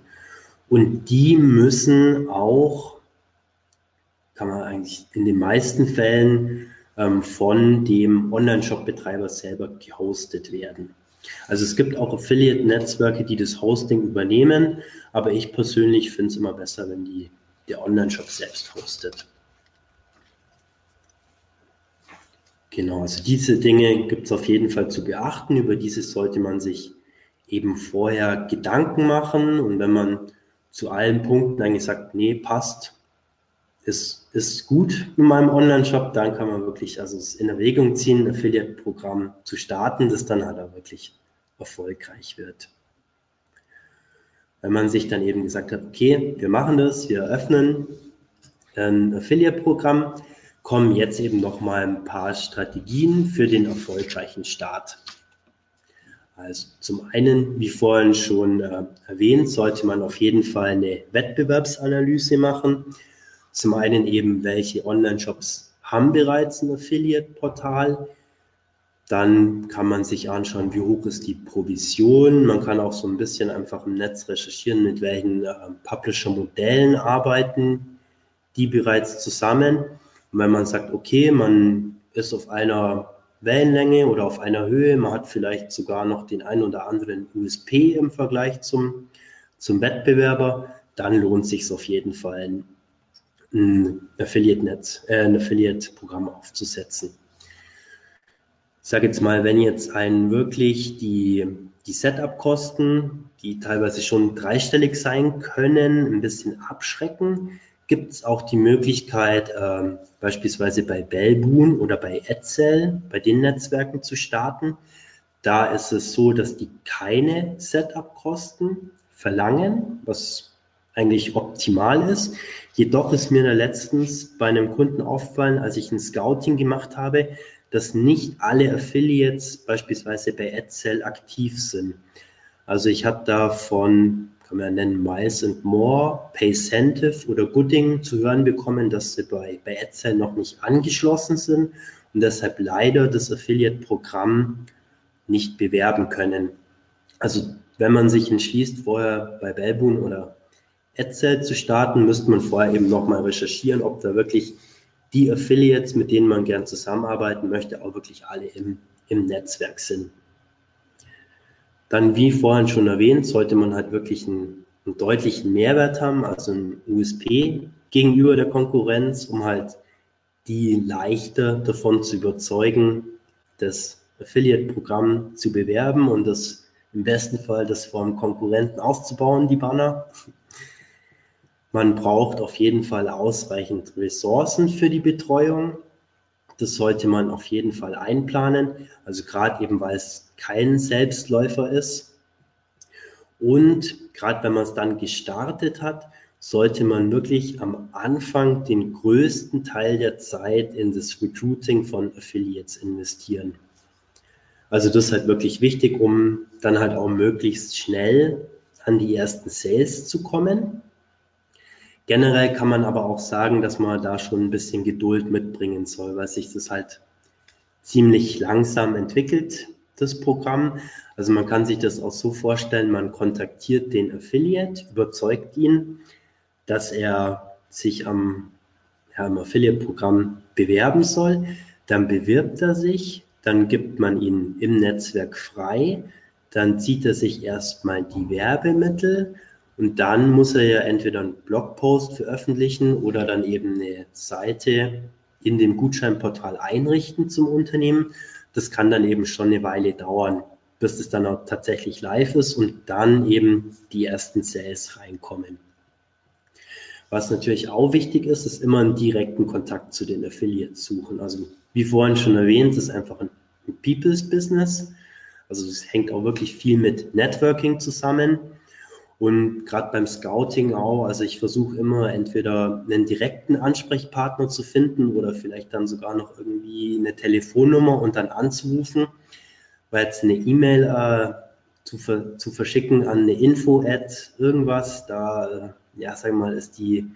Und die müssen auch kann man eigentlich in den meisten Fällen ähm, von dem Online-Shop-Betreiber selber gehostet werden. Also es gibt auch Affiliate-Netzwerke, die das Hosting übernehmen, aber ich persönlich finde es immer besser, wenn die, der Online-Shop selbst hostet. Genau, also diese Dinge gibt es auf jeden Fall zu beachten. Über diese sollte man sich eben vorher Gedanken machen. Und wenn man zu allen Punkten eigentlich sagt, nee, passt, ist, ist gut in meinem Online-Shop, dann kann man wirklich also es in Erwägung ziehen, ein Affiliate-Programm zu starten, das dann halt auch wirklich erfolgreich wird. Wenn man sich dann eben gesagt hat, okay, wir machen das, wir eröffnen ein Affiliate-Programm, kommen jetzt eben noch mal ein paar Strategien für den erfolgreichen Start. Also zum einen, wie vorhin schon äh, erwähnt, sollte man auf jeden Fall eine Wettbewerbsanalyse machen zum einen eben, welche Online-Shops haben bereits ein Affiliate-Portal. Dann kann man sich anschauen, wie hoch ist die Provision. Man kann auch so ein bisschen einfach im Netz recherchieren, mit welchen äh, Publisher-Modellen arbeiten die bereits zusammen. Und wenn man sagt, okay, man ist auf einer Wellenlänge oder auf einer Höhe, man hat vielleicht sogar noch den einen oder anderen USP im Vergleich zum, zum Wettbewerber, dann lohnt sich auf jeden Fall, ein Affiliate-Netz, äh, ein Affiliate-Programm aufzusetzen. Ich sage jetzt mal, wenn jetzt einen wirklich die, die Setup-Kosten, die teilweise schon dreistellig sein können, ein bisschen abschrecken, gibt es auch die Möglichkeit, äh, beispielsweise bei Bellboon oder bei Edsel, bei den Netzwerken zu starten. Da ist es so, dass die keine Setup-Kosten verlangen, was eigentlich optimal ist. Jedoch ist mir letztens bei einem Kunden aufgefallen, als ich ein Scouting gemacht habe, dass nicht alle Affiliates beispielsweise bei AdSell aktiv sind. Also ich habe da von, kann man nennen, Miles and More, Paycentive oder Gooding zu hören bekommen, dass sie bei, bei AdSell noch nicht angeschlossen sind und deshalb leider das Affiliate-Programm nicht bewerben können. Also wenn man sich entschließt, vorher bei Belboon oder AdSet zu starten, müsste man vorher eben nochmal recherchieren, ob da wirklich die Affiliates, mit denen man gern zusammenarbeiten möchte, auch wirklich alle im, im Netzwerk sind. Dann, wie vorhin schon erwähnt, sollte man halt wirklich einen, einen deutlichen Mehrwert haben, also ein USP gegenüber der Konkurrenz, um halt die leichter davon zu überzeugen, das Affiliate-Programm zu bewerben und das im besten Fall das vom Konkurrenten aufzubauen, die Banner. Man braucht auf jeden Fall ausreichend Ressourcen für die Betreuung. Das sollte man auf jeden Fall einplanen. Also gerade eben, weil es kein Selbstläufer ist. Und gerade wenn man es dann gestartet hat, sollte man wirklich am Anfang den größten Teil der Zeit in das Recruiting von Affiliates investieren. Also das ist halt wirklich wichtig, um dann halt auch möglichst schnell an die ersten Sales zu kommen. Generell kann man aber auch sagen, dass man da schon ein bisschen Geduld mitbringen soll, weil sich das halt ziemlich langsam entwickelt, das Programm. Also man kann sich das auch so vorstellen, man kontaktiert den Affiliate, überzeugt ihn, dass er sich am, ja, am Affiliate-Programm bewerben soll. Dann bewirbt er sich, dann gibt man ihn im Netzwerk frei, dann zieht er sich erstmal die Werbemittel und dann muss er ja entweder einen Blogpost veröffentlichen oder dann eben eine Seite in dem Gutscheinportal einrichten zum Unternehmen. Das kann dann eben schon eine Weile dauern, bis es dann auch tatsächlich live ist und dann eben die ersten Sales reinkommen. Was natürlich auch wichtig ist, ist immer einen direkten Kontakt zu den Affiliates suchen. Also wie vorhin schon erwähnt, ist einfach ein People's Business. Also es hängt auch wirklich viel mit Networking zusammen. Und gerade beim Scouting auch, also ich versuche immer entweder einen direkten Ansprechpartner zu finden oder vielleicht dann sogar noch irgendwie eine Telefonnummer und dann anzurufen, weil jetzt eine E-Mail äh, zu, ver zu verschicken an eine Info-Ad, irgendwas, da, äh, ja, sagen wir mal, ist die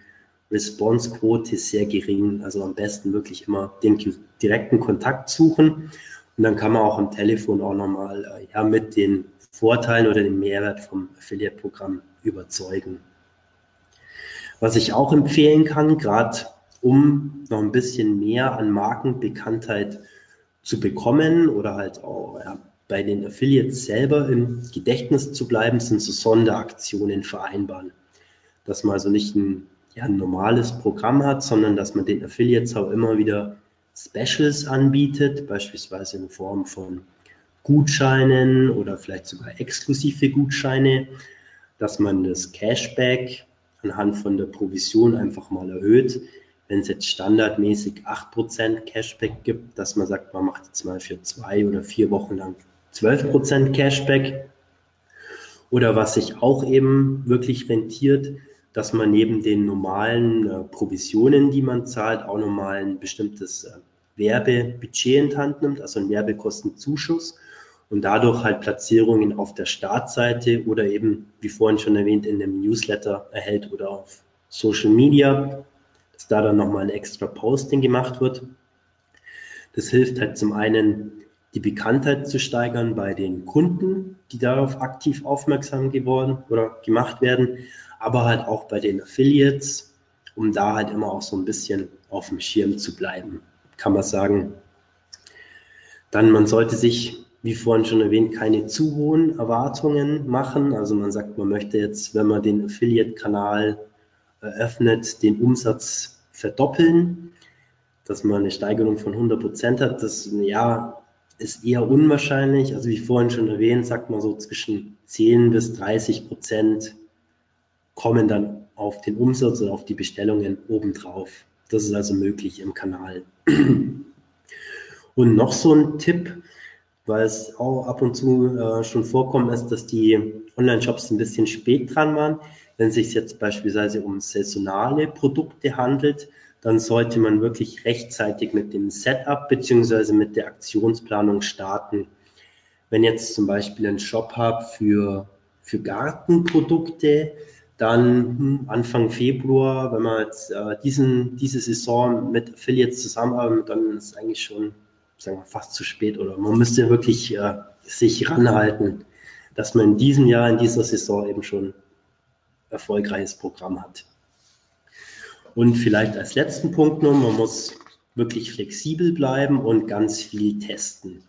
Response-Quote sehr gering. Also am besten wirklich immer den direkten Kontakt suchen. Und dann kann man auch am Telefon auch nochmal äh, ja, mit den Vorteilen oder den Mehrwert vom Affiliate-Programm überzeugen. Was ich auch empfehlen kann, gerade um noch ein bisschen mehr an Markenbekanntheit zu bekommen oder halt auch ja, bei den Affiliates selber im Gedächtnis zu bleiben, sind so Sonderaktionen vereinbaren. Dass man also nicht ein, ja, ein normales Programm hat, sondern dass man den Affiliates auch immer wieder Specials anbietet, beispielsweise in Form von Gutscheinen oder vielleicht sogar exklusive Gutscheine, dass man das Cashback anhand von der Provision einfach mal erhöht. Wenn es jetzt standardmäßig 8% Cashback gibt, dass man sagt, man macht jetzt mal für zwei oder vier Wochen lang 12% Cashback. Oder was sich auch eben wirklich rentiert, dass man neben den normalen äh, Provisionen, die man zahlt, auch nochmal ein bestimmtes äh, Werbebudget in Hand nimmt, also einen Werbekostenzuschuss und dadurch halt Platzierungen auf der Startseite oder eben, wie vorhin schon erwähnt, in einem Newsletter erhält oder auf Social Media, dass da dann nochmal ein extra Posting gemacht wird. Das hilft halt zum einen, die Bekanntheit zu steigern bei den Kunden, die darauf aktiv aufmerksam geworden oder gemacht werden, aber halt auch bei den Affiliates, um da halt immer auch so ein bisschen auf dem Schirm zu bleiben, kann man sagen. Dann, man sollte sich wie vorhin schon erwähnt, keine zu hohen Erwartungen machen. Also man sagt, man möchte jetzt, wenn man den Affiliate-Kanal eröffnet, den Umsatz verdoppeln, dass man eine Steigerung von 100 Prozent hat. Das ja, ist eher unwahrscheinlich. Also wie vorhin schon erwähnt, sagt man so zwischen 10 bis 30 Prozent kommen dann auf den Umsatz oder auf die Bestellungen obendrauf. Das ist also möglich im Kanal. Und noch so ein Tipp, weil es auch ab und zu äh, schon vorkommen ist, dass die Online-Shops ein bisschen spät dran waren. Wenn es sich jetzt beispielsweise um saisonale Produkte handelt, dann sollte man wirklich rechtzeitig mit dem Setup beziehungsweise mit der Aktionsplanung starten. Wenn jetzt zum Beispiel ein Shop habe für, für Gartenprodukte, dann hm, Anfang Februar, wenn man jetzt äh, diesen, diese Saison mit Affiliates zusammenarbeitet, dann ist eigentlich schon sagen wir, fast zu spät oder man müsste wirklich äh, sich ranhalten, dass man in diesem Jahr, in dieser Saison eben schon erfolgreiches Programm hat. Und vielleicht als letzten Punkt noch, man muss wirklich flexibel bleiben und ganz viel testen.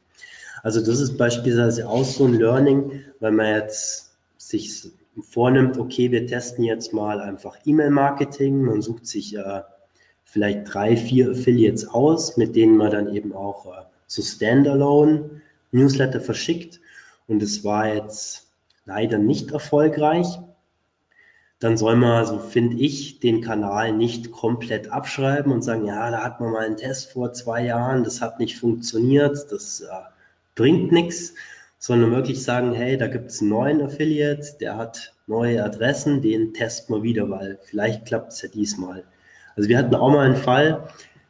Also das ist beispielsweise auch so ein Learning, weil man jetzt sich vornimmt, okay, wir testen jetzt mal einfach E-Mail-Marketing, man sucht sich äh, vielleicht drei, vier Affiliates aus, mit denen man dann eben auch äh, so Standalone Newsletter verschickt und es war jetzt leider nicht erfolgreich. Dann soll man, so finde ich, den Kanal nicht komplett abschreiben und sagen, ja, da hat man mal einen Test vor zwei Jahren, das hat nicht funktioniert, das äh, bringt nichts, sondern wirklich sagen, hey, da gibt es einen neuen Affiliate, der hat neue Adressen, den testen wir wieder, weil vielleicht klappt es ja diesmal. Also wir hatten auch mal einen Fall,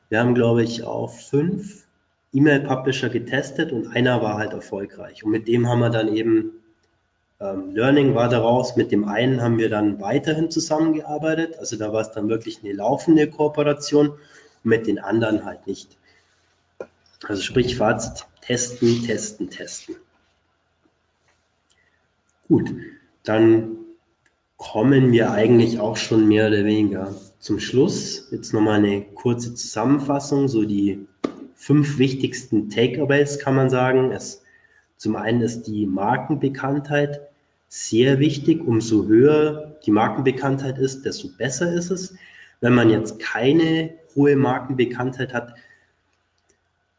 wir haben, glaube ich, auf fünf E-Mail-Publisher getestet und einer war halt erfolgreich. Und mit dem haben wir dann eben, ähm, Learning war daraus, mit dem einen haben wir dann weiterhin zusammengearbeitet. Also da war es dann wirklich eine laufende Kooperation und mit den anderen halt nicht. Also sprich Fazit, testen, testen, testen. Gut, dann kommen wir eigentlich auch schon mehr oder weniger zum Schluss. Jetzt nochmal eine kurze Zusammenfassung, so die fünf wichtigsten Takeaways kann man sagen. Es, zum einen ist die Markenbekanntheit sehr wichtig. Umso höher die Markenbekanntheit ist, desto besser ist es. Wenn man jetzt keine hohe Markenbekanntheit hat,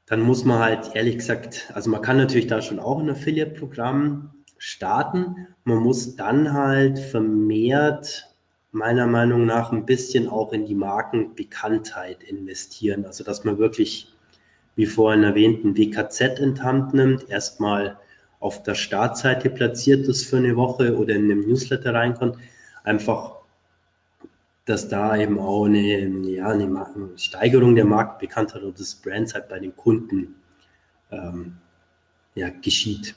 dann muss man halt ehrlich gesagt, also man kann natürlich da schon auch ein Affiliate-Programm starten. Man muss dann halt vermehrt meiner Meinung nach ein bisschen auch in die Markenbekanntheit investieren. Also dass man wirklich, wie vorhin erwähnt, ein WKZ in Hand nimmt, erstmal auf der Startseite platziert ist für eine Woche oder in einem Newsletter reinkommt. Einfach, dass da eben auch eine, ja, eine Steigerung der Marktbekanntheit oder des Brands halt bei den Kunden ähm, ja, geschieht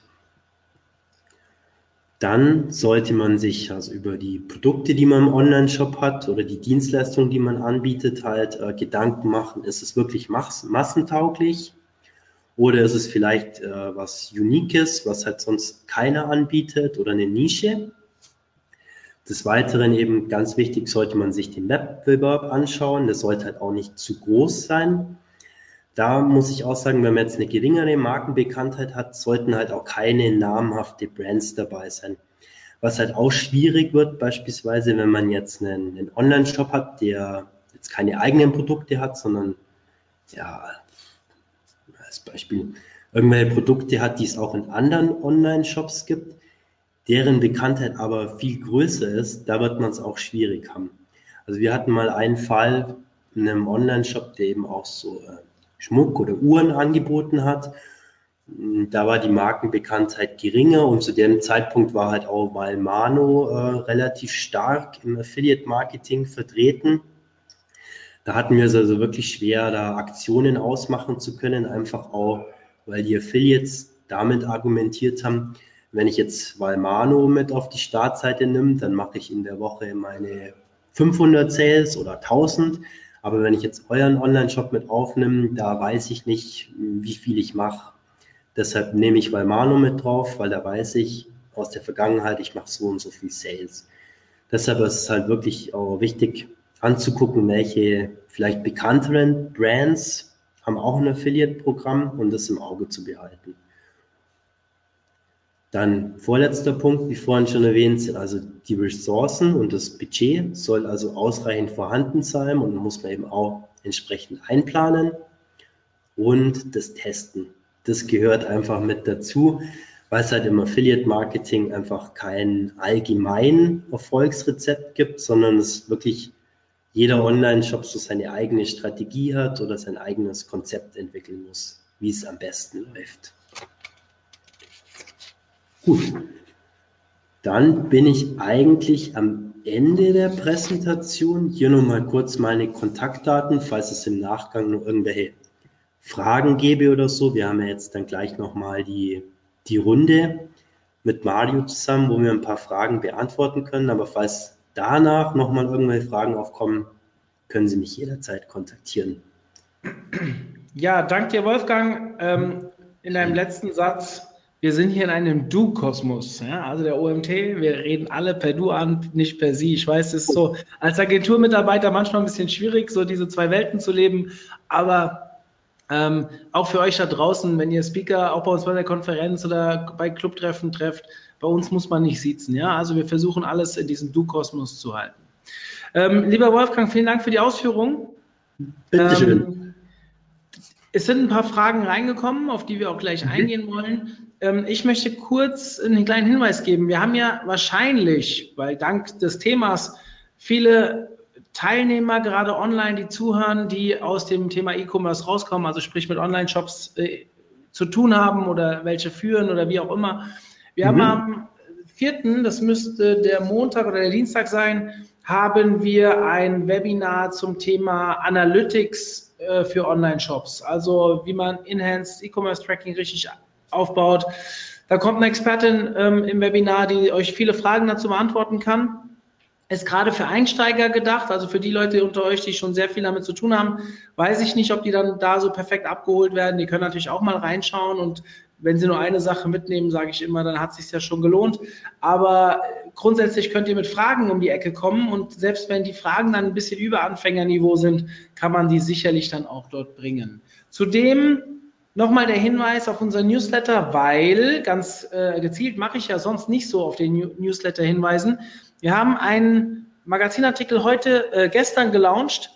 dann sollte man sich also über die Produkte, die man im Online-Shop hat oder die Dienstleistungen, die man anbietet, halt äh, Gedanken machen, ist es wirklich mass massentauglich oder ist es vielleicht äh, was Uniques, was halt sonst keiner anbietet oder eine Nische. Des Weiteren eben ganz wichtig, sollte man sich den Wettbewerb anschauen. Der sollte halt auch nicht zu groß sein. Da muss ich auch sagen, wenn man jetzt eine geringere Markenbekanntheit hat, sollten halt auch keine namhafte Brands dabei sein. Was halt auch schwierig wird, beispielsweise, wenn man jetzt einen, einen Online-Shop hat, der jetzt keine eigenen Produkte hat, sondern ja, als Beispiel irgendwelche Produkte hat, die es auch in anderen Online-Shops gibt, deren Bekanntheit aber viel größer ist, da wird man es auch schwierig haben. Also wir hatten mal einen Fall in einem Online-Shop, der eben auch so äh, Schmuck oder Uhren angeboten hat. Da war die Markenbekanntheit geringer und zu dem Zeitpunkt war halt auch Valmano äh, relativ stark im Affiliate-Marketing vertreten. Da hatten wir es also wirklich schwer, da Aktionen ausmachen zu können, einfach auch, weil die Affiliates damit argumentiert haben, wenn ich jetzt Valmano mit auf die Startseite nehme, dann mache ich in der Woche meine 500 Sales oder 1000. Aber wenn ich jetzt euren Online-Shop mit aufnehme, da weiß ich nicht, wie viel ich mache. Deshalb nehme ich Valmano mit drauf, weil da weiß ich aus der Vergangenheit, ich mache so und so viel Sales. Deshalb ist es halt wirklich auch wichtig anzugucken, welche vielleicht bekannteren Brands haben auch ein Affiliate-Programm und das im Auge zu behalten. Dann vorletzter Punkt, wie vorhin schon erwähnt, sind also die Ressourcen und das Budget soll also ausreichend vorhanden sein und muss man eben auch entsprechend einplanen. Und das Testen, das gehört einfach mit dazu, weil es halt im Affiliate-Marketing einfach kein allgemein Erfolgsrezept gibt, sondern es wirklich jeder Online-Shop so seine eigene Strategie hat oder sein eigenes Konzept entwickeln muss, wie es am besten läuft. Gut, dann bin ich eigentlich am Ende der Präsentation. Hier nochmal kurz meine Kontaktdaten, falls es im Nachgang noch irgendwelche Fragen gäbe oder so. Wir haben ja jetzt dann gleich nochmal die, die Runde mit Mario zusammen, wo wir ein paar Fragen beantworten können. Aber falls danach nochmal irgendwelche Fragen aufkommen, können Sie mich jederzeit kontaktieren. Ja, danke dir, Wolfgang. Ähm, in deinem letzten Satz wir sind hier in einem Du-Kosmos. Ja? Also der OMT, wir reden alle per Du an, nicht per Sie. Ich weiß, es ist so als Agenturmitarbeiter manchmal ein bisschen schwierig, so diese zwei Welten zu leben. Aber ähm, auch für euch da draußen, wenn ihr Speaker auch bei uns bei der Konferenz oder bei Clubtreffen trefft, bei uns muss man nicht sitzen. Ja? Also wir versuchen alles in diesem Du-Kosmos zu halten. Ähm, lieber Wolfgang, vielen Dank für die Ausführungen. Bitteschön. Ähm, es sind ein paar Fragen reingekommen, auf die wir auch gleich eingehen wollen. Ähm, ich möchte kurz einen kleinen Hinweis geben. Wir haben ja wahrscheinlich, weil dank des Themas viele Teilnehmer gerade online, die zuhören, die aus dem Thema E-Commerce rauskommen, also sprich mit Online-Shops äh, zu tun haben oder welche führen oder wie auch immer. Wir mhm. haben am vierten, das müsste der Montag oder der Dienstag sein, haben wir ein Webinar zum Thema Analytics äh, für Online-Shops. Also wie man Enhanced E-Commerce Tracking richtig aufbaut. Da kommt eine Expertin ähm, im Webinar, die euch viele Fragen dazu beantworten kann. Ist gerade für Einsteiger gedacht, also für die Leute unter euch, die schon sehr viel damit zu tun haben, weiß ich nicht, ob die dann da so perfekt abgeholt werden. Die können natürlich auch mal reinschauen und wenn Sie nur eine Sache mitnehmen, sage ich immer, dann hat es sich ja schon gelohnt. Aber grundsätzlich könnt ihr mit Fragen um die Ecke kommen und selbst wenn die Fragen dann ein bisschen über Anfängerniveau sind, kann man die sicherlich dann auch dort bringen. Zudem Nochmal der Hinweis auf unser Newsletter, weil ganz äh, gezielt mache ich ja sonst nicht so auf den Newsletter hinweisen. Wir haben einen Magazinartikel heute, äh, gestern gelauncht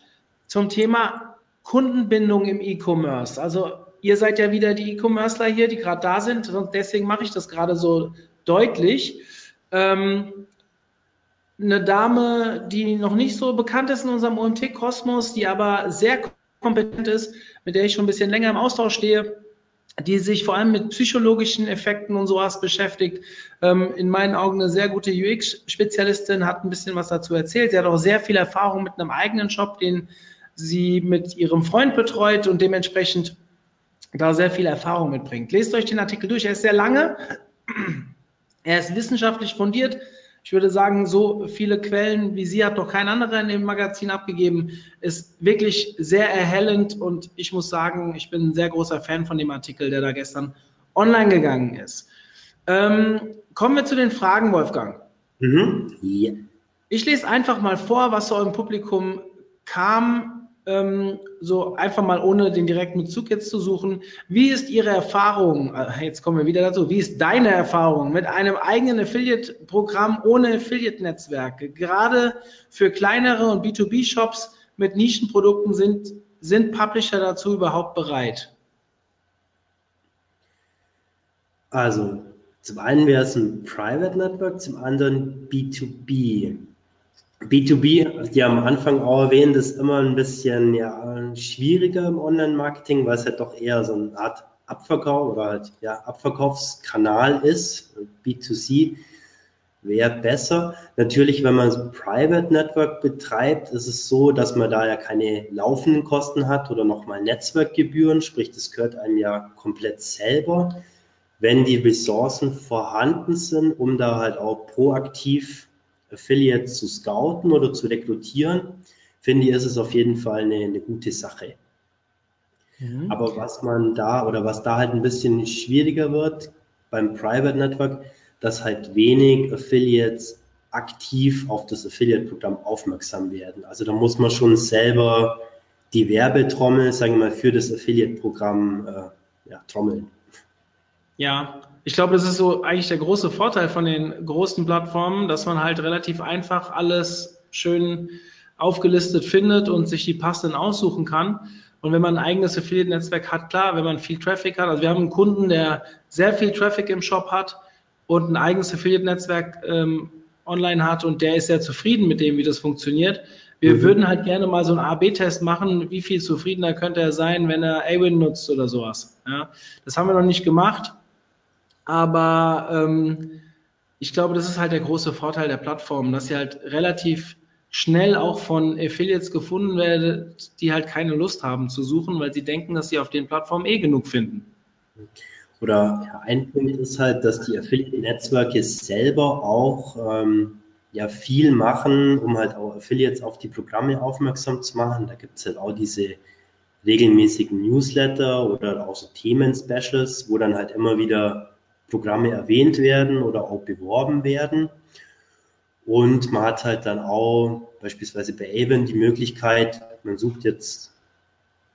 zum Thema Kundenbindung im E-Commerce. Also ihr seid ja wieder die E-Commercer hier, die gerade da sind. Und deswegen mache ich das gerade so deutlich. Ähm, eine Dame, die noch nicht so bekannt ist in unserem OMT-Kosmos, die aber sehr kompetent ist, mit der ich schon ein bisschen länger im Austausch stehe, die sich vor allem mit psychologischen Effekten und sowas beschäftigt. Ähm, in meinen Augen eine sehr gute UX-Spezialistin, hat ein bisschen was dazu erzählt. Sie hat auch sehr viel Erfahrung mit einem eigenen Shop, den sie mit ihrem Freund betreut und dementsprechend da sehr viel Erfahrung mitbringt. Lest euch den Artikel durch. Er ist sehr lange. Er ist wissenschaftlich fundiert. Ich würde sagen, so viele Quellen wie sie hat noch kein anderer in dem Magazin abgegeben. Ist wirklich sehr erhellend und ich muss sagen, ich bin ein sehr großer Fan von dem Artikel, der da gestern online gegangen ist. Ähm, kommen wir zu den Fragen, Wolfgang. Mhm. Yeah. Ich lese einfach mal vor, was so im Publikum kam ähm, so einfach mal ohne den direkten Bezug jetzt zu suchen. Wie ist Ihre Erfahrung, äh, jetzt kommen wir wieder dazu, wie ist deine Erfahrung mit einem eigenen Affiliate-Programm ohne Affiliate-Netzwerke? Gerade für kleinere und B2B-Shops mit Nischenprodukten sind, sind Publisher dazu überhaupt bereit? Also, zum einen wäre es ein Private Network, zum anderen B2B. B2B, die am Anfang auch erwähnt, ist immer ein bisschen ja, schwieriger im Online-Marketing, weil es halt doch eher so eine Art Abverkauf oder halt ja, Abverkaufskanal ist. B2C wäre besser. Natürlich, wenn man Private Network betreibt, ist es so, dass man da ja keine laufenden Kosten hat oder nochmal Netzwerkgebühren, sprich, das gehört einem ja komplett selber. Wenn die Ressourcen vorhanden sind, um da halt auch proaktiv Affiliates zu scouten oder zu rekrutieren, finde ich, ist es auf jeden Fall eine, eine gute Sache. Mhm. Aber was man da oder was da halt ein bisschen schwieriger wird beim Private Network, dass halt wenig Affiliates aktiv auf das Affiliate-Programm aufmerksam werden. Also da muss man schon selber die Werbetrommel, sagen wir mal, für das Affiliate-Programm äh, ja, trommeln. Ja, ich glaube, das ist so eigentlich der große Vorteil von den großen Plattformen, dass man halt relativ einfach alles schön aufgelistet findet und sich die passenden aussuchen kann. Und wenn man ein eigenes Affiliate-Netzwerk hat, klar, wenn man viel Traffic hat, also wir haben einen Kunden, der sehr viel Traffic im Shop hat und ein eigenes Affiliate-Netzwerk ähm, online hat und der ist sehr zufrieden mit dem, wie das funktioniert. Wir mhm. würden halt gerne mal so einen A-B-Test machen, wie viel zufriedener könnte er sein, wenn er Awin nutzt oder sowas. Ja, das haben wir noch nicht gemacht. Aber ähm, ich glaube, das ist halt der große Vorteil der Plattform, dass sie halt relativ schnell auch von Affiliates gefunden werden, die halt keine Lust haben zu suchen, weil sie denken, dass sie auf den Plattformen eh genug finden. Oder ja, ein Punkt ist halt, dass die Affiliate-Netzwerke selber auch ähm, ja viel machen, um halt auch Affiliates auf die Programme aufmerksam zu machen. Da gibt es halt auch diese regelmäßigen Newsletter oder auch so Themen-Specials, wo dann halt immer wieder Programme erwähnt werden oder auch beworben werden. Und man hat halt dann auch beispielsweise bei Avon die Möglichkeit, man sucht jetzt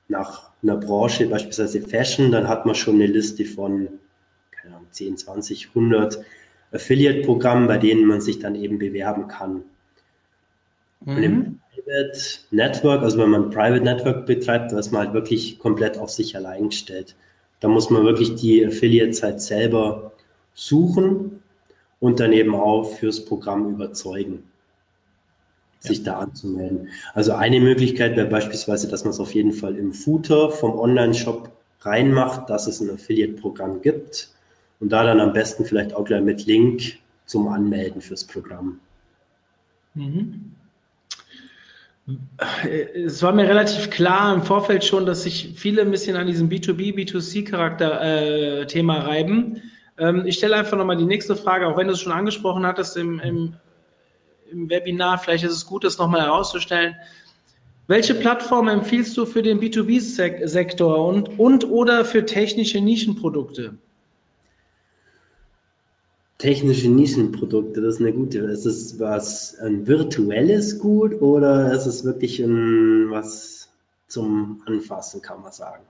nach einer Branche, beispielsweise Fashion, dann hat man schon eine Liste von keine Ahnung, 10, 20, 100 Affiliate-Programmen, bei denen man sich dann eben bewerben kann. Mhm. Und im Private Network, also wenn man ein Private Network betreibt, da ist man halt wirklich komplett auf sich allein gestellt. Da muss man wirklich die Affiliates halt selber suchen und dann eben auch fürs Programm überzeugen, sich ja. da anzumelden. Also eine Möglichkeit wäre beispielsweise, dass man es auf jeden Fall im Footer vom Online-Shop reinmacht, dass es ein Affiliate-Programm gibt und da dann am besten vielleicht auch gleich mit Link zum Anmelden fürs Programm. Mhm. Es war mir relativ klar im Vorfeld schon, dass sich viele ein bisschen an diesem B2B, B2C-Charakter-Thema äh, reiben. Ähm, ich stelle einfach nochmal die nächste Frage, auch wenn du es schon angesprochen hattest im, im, im Webinar, vielleicht ist es gut, das nochmal herauszustellen. Welche Plattform empfiehlst du für den B2B-Sektor und, und oder für technische Nischenprodukte? Technische Nischenprodukte, das ist eine gute. Ist es was ein virtuelles Gut oder ist es wirklich ein, was zum Anfassen, kann man sagen?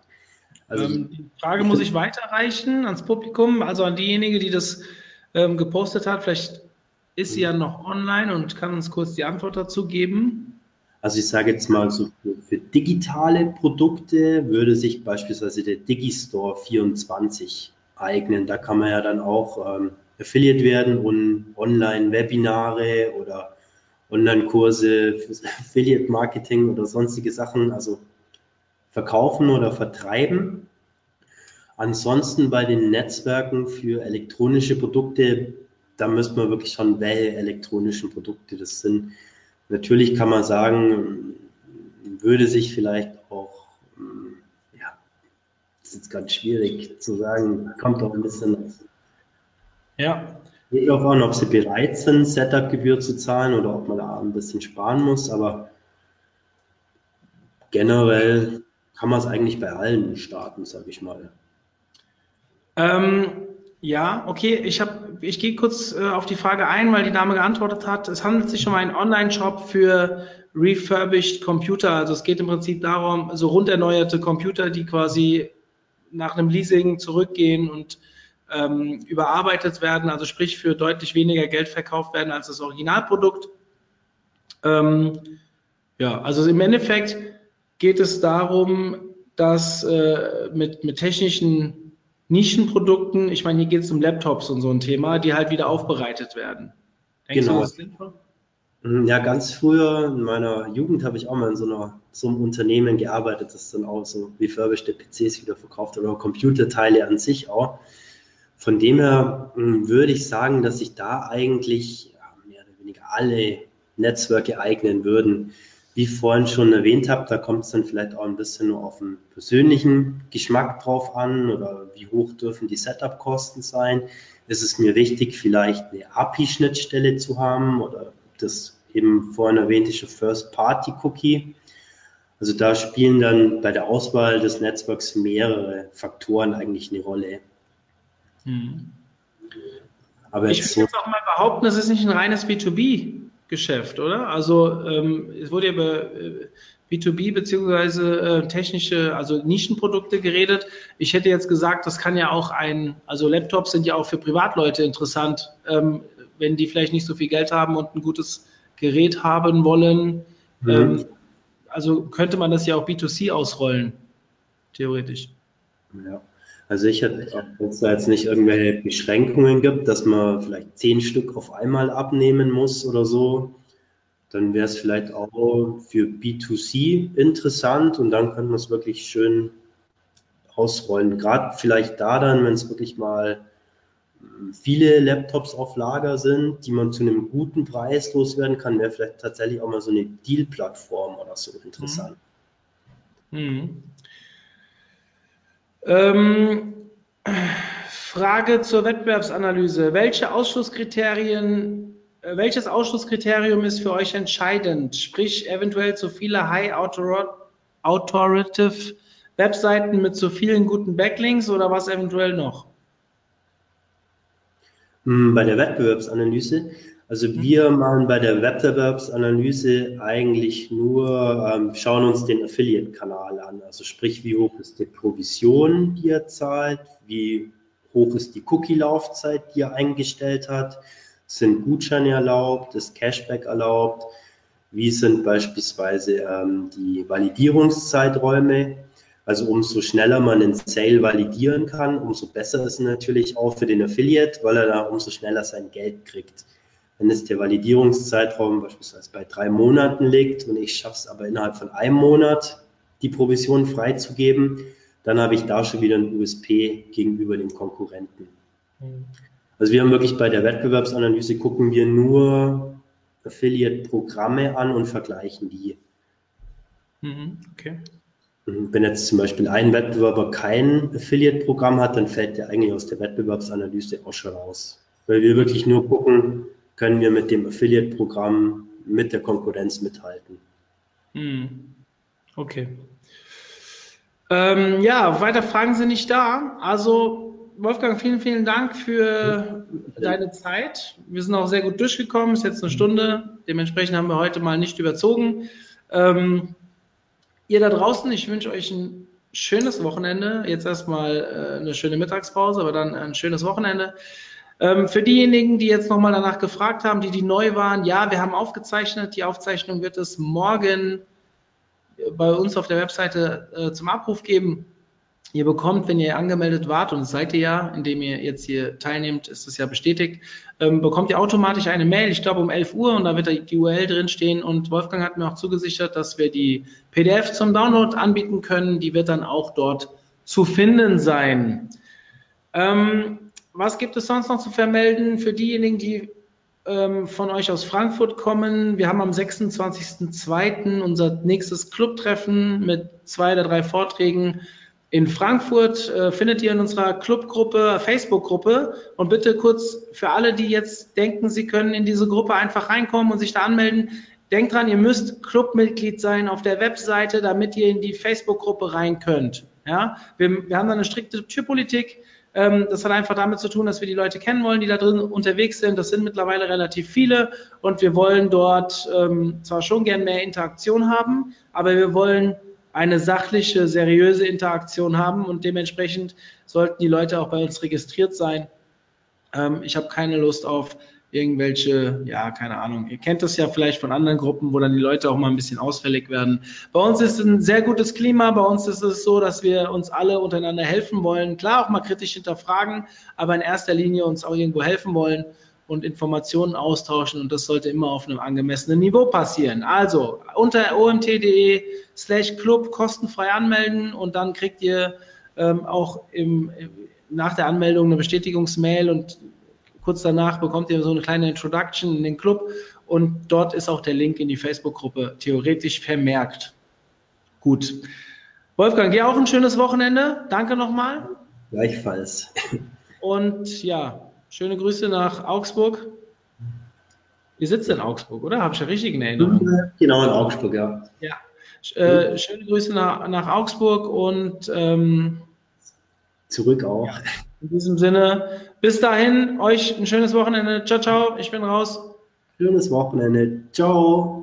Also, ähm, die Frage muss ich weiterreichen ans Publikum, also an diejenige, die das ähm, gepostet hat. Vielleicht ist sie ja noch online und kann uns kurz die Antwort dazu geben. Also ich sage jetzt mal so für, für digitale Produkte würde sich beispielsweise der Digistore 24 eignen. Da kann man ja dann auch ähm, Affiliate werden und Online-Webinare oder Online-Kurse fürs Affiliate-Marketing oder sonstige Sachen, also verkaufen oder vertreiben. Ansonsten bei den Netzwerken für elektronische Produkte, da müsste man wirklich schauen, welche elektronischen Produkte das sind. Natürlich kann man sagen, würde sich vielleicht auch, ja, das ist jetzt ganz schwierig zu sagen, kommt auch ein bisschen. Ja. Geht auch an, ob sie bereit sind, Setup-Gebühr zu zahlen oder ob man da ein bisschen sparen muss, aber generell kann man es eigentlich bei allen starten, sage ich mal. Ähm, ja, okay. Ich, ich gehe kurz äh, auf die Frage ein, weil die Dame geantwortet hat. Es handelt sich um einen Online-Shop für refurbished Computer. Also es geht im Prinzip darum, so runderneuerte Computer, die quasi nach einem Leasing zurückgehen und ähm, überarbeitet werden, also sprich für deutlich weniger Geld verkauft werden als das Originalprodukt. Ähm, ja, also im Endeffekt geht es darum, dass äh, mit, mit technischen Nischenprodukten, ich meine, hier geht es um Laptops und so ein Thema, die halt wieder aufbereitet werden. Denkst genau. Du, mhm, ja, ganz früher in meiner Jugend habe ich auch mal in so, einer, so einem Unternehmen gearbeitet, das dann auch so refurbished PCs wieder verkauft oder Computerteile an sich auch. Von dem her hm, würde ich sagen, dass sich da eigentlich mehr oder weniger alle Netzwerke eignen würden wie ich vorhin schon erwähnt habe, da kommt es dann vielleicht auch ein bisschen nur auf den persönlichen Geschmack drauf an oder wie hoch dürfen die Setup-Kosten sein. Ist es mir wichtig, vielleicht eine API-Schnittstelle zu haben oder das eben vorhin erwähnte First-Party-Cookie. Also da spielen dann bei der Auswahl des Netzwerks mehrere Faktoren eigentlich eine Rolle. Hm. Aber ich würde jetzt auch mal behaupten, das ist nicht ein reines B2B Geschäft, oder? Also ähm, es wurde ja über äh, B2B beziehungsweise äh, technische, also Nischenprodukte geredet. Ich hätte jetzt gesagt, das kann ja auch ein, also Laptops sind ja auch für Privatleute interessant, ähm, wenn die vielleicht nicht so viel Geld haben und ein gutes Gerät haben wollen. Mhm. Ähm, also könnte man das ja auch B2C ausrollen, theoretisch. Ja. Also ich hätte, wenn es da jetzt nicht irgendwelche Beschränkungen gibt, dass man vielleicht zehn Stück auf einmal abnehmen muss oder so, dann wäre es vielleicht auch für B2C interessant und dann könnte man es wirklich schön ausrollen. Gerade vielleicht da dann, wenn es wirklich mal hm, viele Laptops auf Lager sind, die man zu einem guten Preis loswerden kann, wäre vielleicht tatsächlich auch mal so eine Deal-Plattform oder so interessant. Mhm. Ähm, Frage zur Wettbewerbsanalyse. Welche Ausschlusskriterien, äh, welches Ausschlusskriterium ist für euch entscheidend? Sprich, eventuell zu viele High Authoritative Webseiten mit zu vielen guten Backlinks oder was eventuell noch? Hm, bei der Wettbewerbsanalyse also mhm. wir machen bei der Wettbewerbsanalyse eigentlich nur, ähm, schauen uns den Affiliate-Kanal an. Also sprich, wie hoch ist die Provision, die er zahlt, wie hoch ist die Cookie-Laufzeit, die er eingestellt hat, sind Gutscheine erlaubt, ist Cashback erlaubt, wie sind beispielsweise ähm, die Validierungszeiträume. Also umso schneller man einen Sale validieren kann, umso besser ist es natürlich auch für den Affiliate, weil er da umso schneller sein Geld kriegt. Wenn es der Validierungszeitraum beispielsweise bei drei Monaten liegt und ich schaffe es aber innerhalb von einem Monat, die Provision freizugeben, dann habe ich da schon wieder ein USP gegenüber dem Konkurrenten. Also wir haben wirklich bei der Wettbewerbsanalyse gucken wir nur Affiliate-Programme an und vergleichen die. Mhm, okay. Wenn jetzt zum Beispiel ein Wettbewerber kein Affiliate-Programm hat, dann fällt der eigentlich aus der Wettbewerbsanalyse auch schon raus. Weil wir wirklich nur gucken, können wir mit dem Affiliate-Programm mit der Konkurrenz mithalten. Mhm. Okay. Ähm, ja, weiter Fragen sind nicht da. Also, Wolfgang, vielen, vielen Dank für deine Zeit. Wir sind auch sehr gut durchgekommen. Ist jetzt eine Stunde. Dementsprechend haben wir heute mal nicht überzogen. Ähm, ihr da draußen, ich wünsche euch ein schönes Wochenende. Jetzt erstmal äh, eine schöne Mittagspause, aber dann ein schönes Wochenende. Ähm, für diejenigen, die jetzt nochmal danach gefragt haben, die, die neu waren, ja, wir haben aufgezeichnet. Die Aufzeichnung wird es morgen bei uns auf der Webseite äh, zum Abruf geben. Ihr bekommt, wenn ihr angemeldet wart, und das seid ihr ja, indem ihr jetzt hier teilnehmt, ist es ja bestätigt, ähm, bekommt ihr automatisch eine Mail, ich glaube um 11 Uhr, und da wird die URL drin stehen. Und Wolfgang hat mir auch zugesichert, dass wir die PDF zum Download anbieten können. Die wird dann auch dort zu finden sein. Ähm, was gibt es sonst noch zu vermelden für diejenigen, die ähm, von euch aus Frankfurt kommen. Wir haben am 26.02. unser nächstes Clubtreffen mit zwei oder drei Vorträgen in Frankfurt. Äh, findet ihr in unserer Clubgruppe, Facebook-Gruppe. Und bitte kurz für alle, die jetzt denken, sie können in diese Gruppe einfach reinkommen und sich da anmelden. Denkt dran, ihr müsst Clubmitglied sein auf der Webseite, damit ihr in die Facebook-Gruppe rein könnt. Ja, wir, wir haben da eine strikte Türpolitik. Ähm, das hat einfach damit zu tun, dass wir die Leute kennen wollen, die da drin unterwegs sind. Das sind mittlerweile relativ viele und wir wollen dort ähm, zwar schon gern mehr Interaktion haben, aber wir wollen eine sachliche, seriöse Interaktion haben und dementsprechend sollten die Leute auch bei uns registriert sein. Ähm, ich habe keine Lust auf irgendwelche, ja, keine Ahnung. Ihr kennt das ja vielleicht von anderen Gruppen, wo dann die Leute auch mal ein bisschen ausfällig werden. Bei uns ist ein sehr gutes Klima. Bei uns ist es so, dass wir uns alle untereinander helfen wollen. Klar, auch mal kritisch hinterfragen, aber in erster Linie uns auch irgendwo helfen wollen und Informationen austauschen. Und das sollte immer auf einem angemessenen Niveau passieren. Also unter omt.de slash club kostenfrei anmelden und dann kriegt ihr ähm, auch im, nach der Anmeldung eine Bestätigungsmail und Kurz danach bekommt ihr so eine kleine Introduction in den Club und dort ist auch der Link in die Facebook-Gruppe theoretisch vermerkt. Gut. Wolfgang, dir auch ein schönes Wochenende. Danke nochmal. Gleichfalls. Und ja, schöne Grüße nach Augsburg. Ihr sitzt in Augsburg, oder? Habe ich ja richtig in Erinnerung? Genau, in Augsburg, ja. Ja. Äh, schöne Grüße nach, nach Augsburg und ähm, zurück auch. Ja. In diesem Sinne, bis dahin, euch ein schönes Wochenende. Ciao, ciao, ich bin raus. Schönes Wochenende. Ciao.